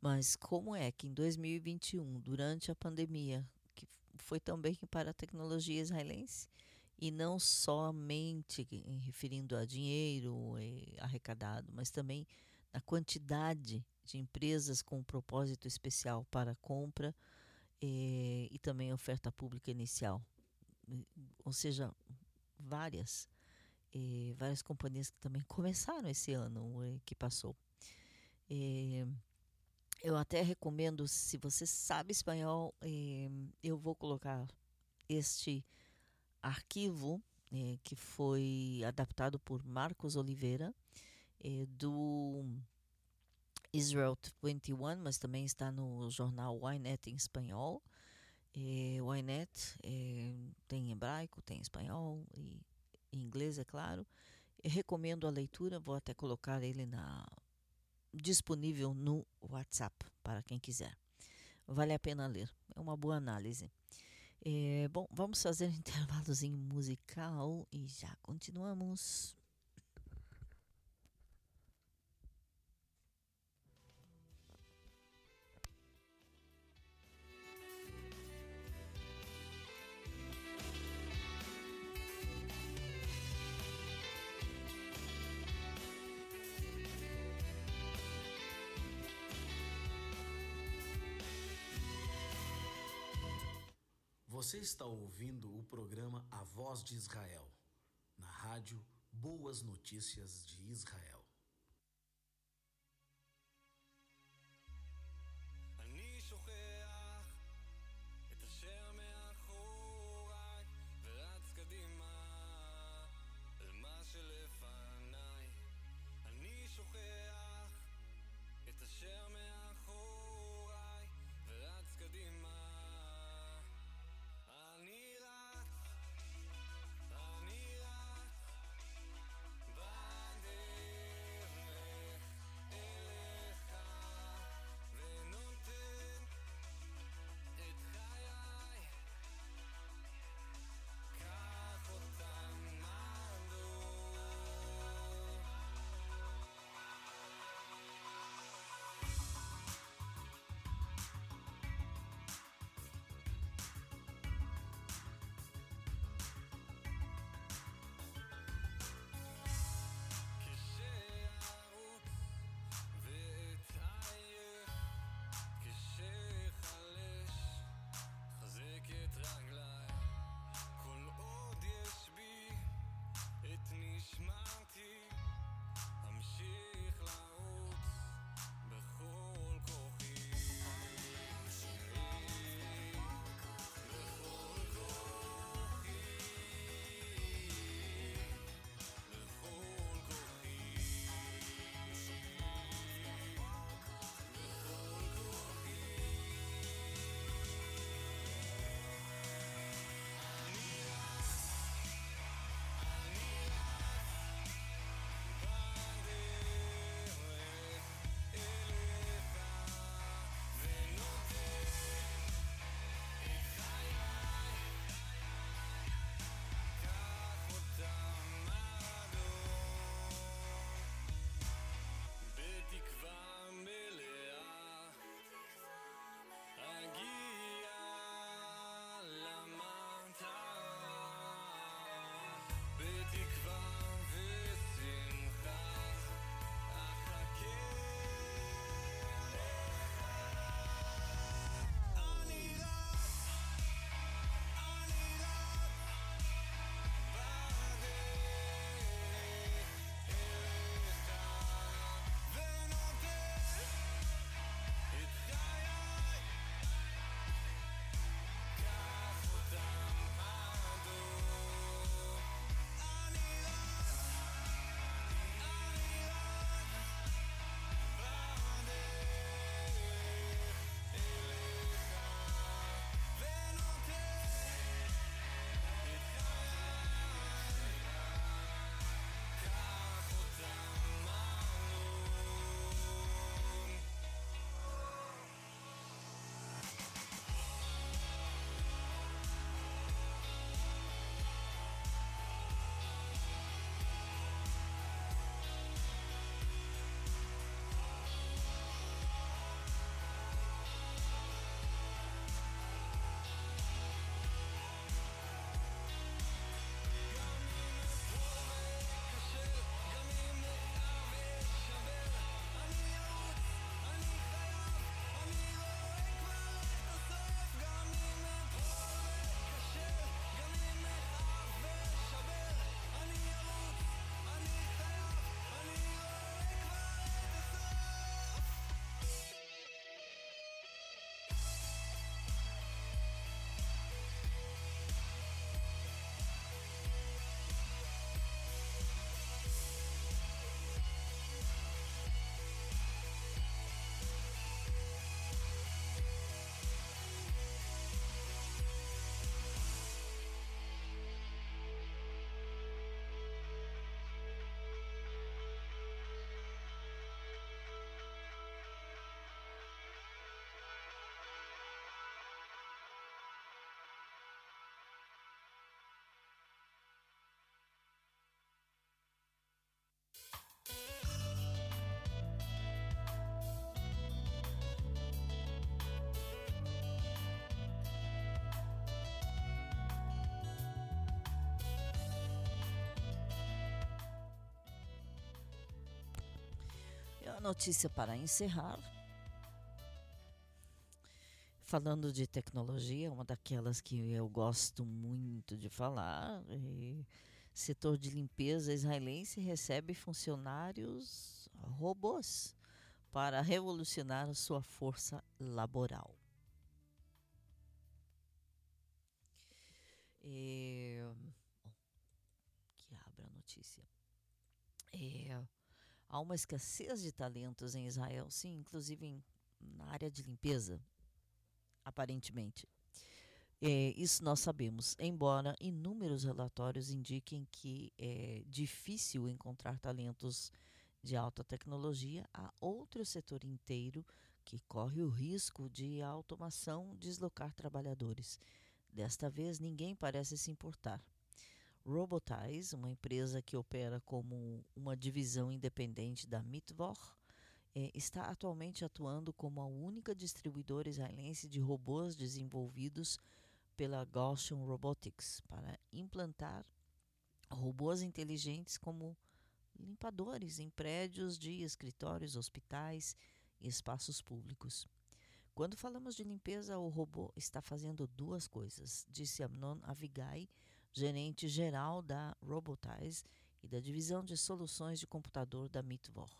Mas como é que em 2021, durante a pandemia, que foi também para a tecnologia israelense, e não somente referindo a dinheiro arrecadado, mas também na quantidade de empresas com um propósito especial para compra eh, e também oferta pública inicial, ou seja, várias, eh, várias companhias que também começaram esse ano eh, que passou. eu até recomendo, se você sabe espanhol, eu vou colocar este arquivo que foi adaptado por Marcos Oliveira do Israel 21, mas também está no jornal Ynet em espanhol. É, o Ynet é, tem hebraico, tem espanhol e inglês, é claro. Eu recomendo a leitura, vou até colocar ele na disponível no WhatsApp para quem quiser. Vale a pena ler, é uma boa análise. É, bom, vamos fazer um intervalozinho musical e já continuamos. Você está ouvindo o programa A Voz de Israel, na rádio Boas Notícias de Israel. Notícia para encerrar. Falando de tecnologia, uma daquelas que eu gosto muito de falar, setor de limpeza israelense recebe funcionários robôs para revolucionar sua força laboral. É, que abra a notícia. É, há uma escassez de talentos em Israel, sim, inclusive em, na área de limpeza, aparentemente. É, isso nós sabemos, embora inúmeros relatórios indiquem que é difícil encontrar talentos de alta tecnologia, há outro setor inteiro que corre o risco de a automação deslocar trabalhadores. Desta vez, ninguém parece se importar. Robotize, uma empresa que opera como uma divisão independente da Mitvor, é, está atualmente atuando como a única distribuidora israelense de robôs desenvolvidos pela Gaussian Robotics para implantar robôs inteligentes como limpadores em prédios de escritórios, hospitais e espaços públicos. Quando falamos de limpeza, o robô está fazendo duas coisas, disse Amnon Avigai, gerente geral da Robotize e da divisão de soluções de computador da Mitvor.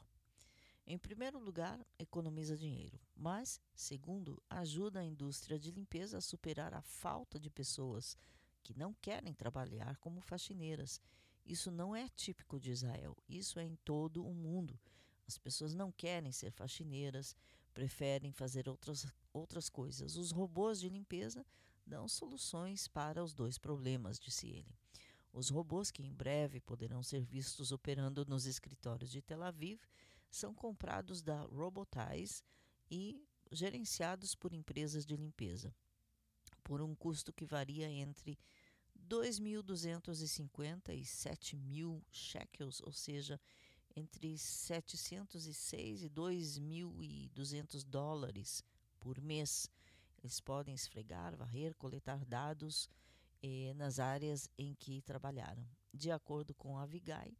Em primeiro lugar, economiza dinheiro, mas, segundo, ajuda a indústria de limpeza a superar a falta de pessoas que não querem trabalhar como faxineiras. Isso não é típico de Israel, isso é em todo o mundo. As pessoas não querem ser faxineiras, preferem fazer outras, outras coisas. Os robôs de limpeza dão soluções para os dois problemas, disse ele. Os robôs, que em breve poderão ser vistos operando nos escritórios de Tel Aviv, são comprados da Robotize e gerenciados por empresas de limpeza, por um custo que varia entre 2.250 e 7.000 shekels, ou seja, entre 706 e 2.200 dólares por mês. Eles podem esfregar, varrer, coletar dados eh, nas áreas em que trabalharam. De acordo com a Vigai,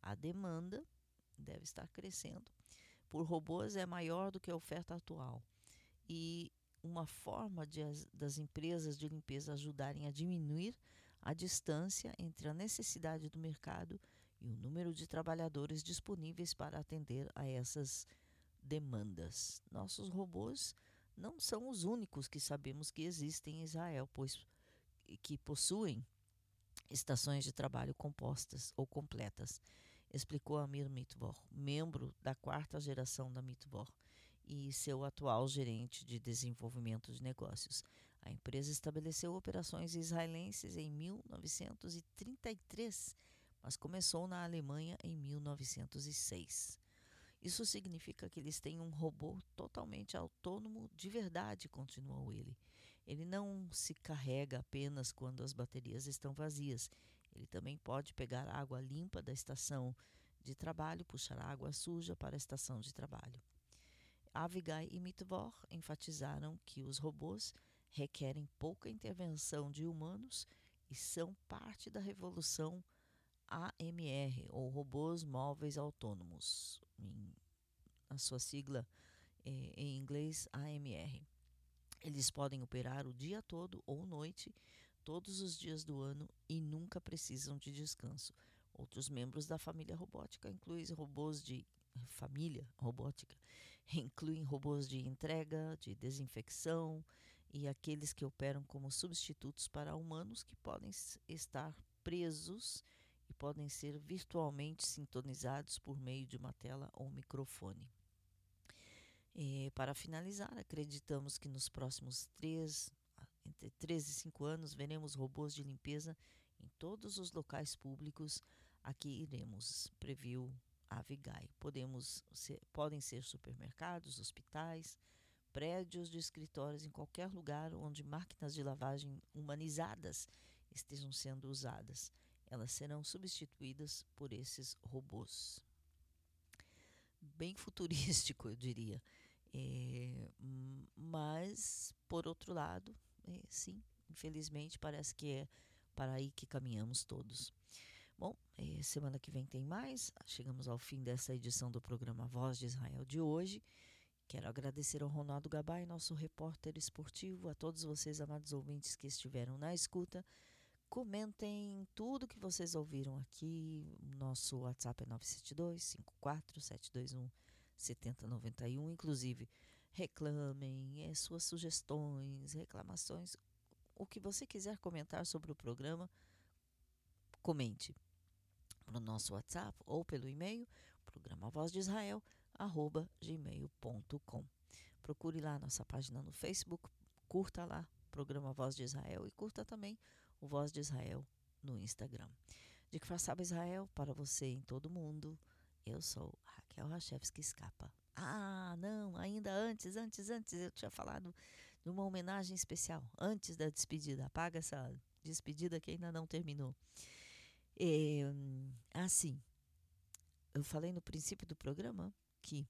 a demanda deve estar crescendo por robôs é maior do que a oferta atual. E uma forma de, das empresas de limpeza ajudarem a diminuir a distância entre a necessidade do mercado e o número de trabalhadores disponíveis para atender a essas demandas. Nossos robôs não são os únicos que sabemos que existem em Israel, pois que possuem estações de trabalho compostas ou completas, explicou Amir Mitvor, membro da quarta geração da Mitvor e seu atual gerente de desenvolvimento de negócios. A empresa estabeleceu operações israelenses em 1933, mas começou na Alemanha em 1906. Isso significa que eles têm um robô totalmente autônomo de verdade, continuou ele. Ele não se carrega apenas quando as baterias estão vazias. Ele também pode pegar água limpa da estação de trabalho, puxar água suja para a estação de trabalho. Avigai e Mitvor enfatizaram que os robôs requerem pouca intervenção de humanos e são parte da revolução AMR, ou Robôs Móveis Autônomos, em, a sua sigla é, em inglês AMR. Eles podem operar o dia todo ou noite, todos os dias do ano e nunca precisam de descanso. Outros membros da família robótica incluem robôs de família robótica, incluem robôs de entrega, de desinfecção e aqueles que operam como substitutos para humanos que podem estar presos podem ser virtualmente sintonizados por meio de uma tela ou microfone. E, para finalizar, acreditamos que nos próximos três, entre 3 e 5 anos veremos robôs de limpeza em todos os locais públicos a que iremos, previu a Vigai. Podemos ser, podem ser supermercados, hospitais, prédios de escritórios em qualquer lugar onde máquinas de lavagem humanizadas estejam sendo usadas. Elas serão substituídas por esses robôs. Bem futurístico, eu diria. É, mas, por outro lado, é, sim, infelizmente parece que é para aí que caminhamos todos. Bom, eh, semana que vem tem mais. Chegamos ao fim dessa edição do programa Voz de Israel de hoje. Quero agradecer ao Ronaldo Gabay, nosso repórter esportivo, a todos vocês, amados ouvintes que estiveram na escuta. Comentem tudo que vocês ouviram aqui. Nosso WhatsApp é 972 54 721 7091. Inclusive, reclamem é, suas sugestões, reclamações, o que você quiser comentar sobre o programa, comente no nosso WhatsApp ou pelo e-mail, programa Voz de Israel, arroba gmail.com. Procure lá a nossa página no Facebook, curta lá programa Voz de Israel e curta também o Voz de Israel no Instagram. De que faça Israel para você em todo mundo. Eu sou Raquel Rachevski Escapa. Ah, não, ainda antes, antes, antes eu tinha falado de uma homenagem especial antes da despedida. Apaga essa despedida que ainda não terminou. É, assim, eu falei no princípio do programa que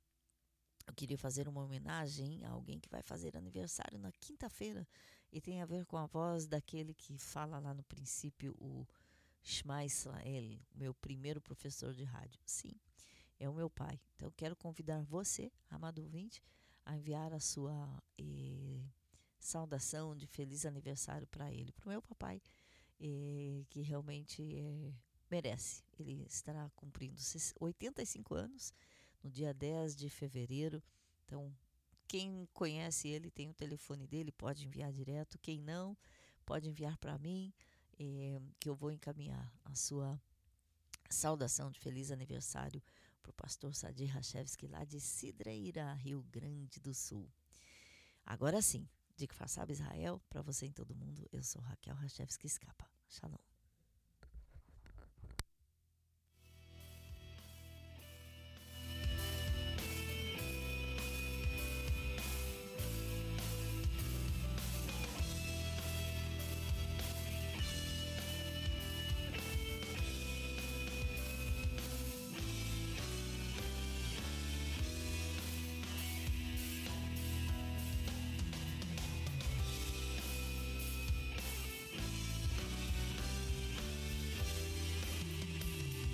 eu queria fazer uma homenagem a alguém que vai fazer aniversário na quinta-feira e tem a ver com a voz daquele que fala lá no princípio o Shma Israel, meu primeiro professor de rádio. Sim, é o meu pai. Então quero convidar você, amado ouvinte, a enviar a sua eh, saudação de feliz aniversário para ele, para o meu papai, eh, que realmente eh, merece. Ele estará cumprindo 85 anos no dia 10 de fevereiro. Então, quem conhece ele tem o telefone dele, pode enviar direto. Quem não, pode enviar para mim, eh, que eu vou encaminhar a sua saudação de feliz aniversário para o pastor Sadi Rachevski, lá de Cidreira, Rio Grande do Sul. Agora sim, de que faça Israel, para você e todo mundo, eu sou Raquel Rachevski Escapa. Shalom.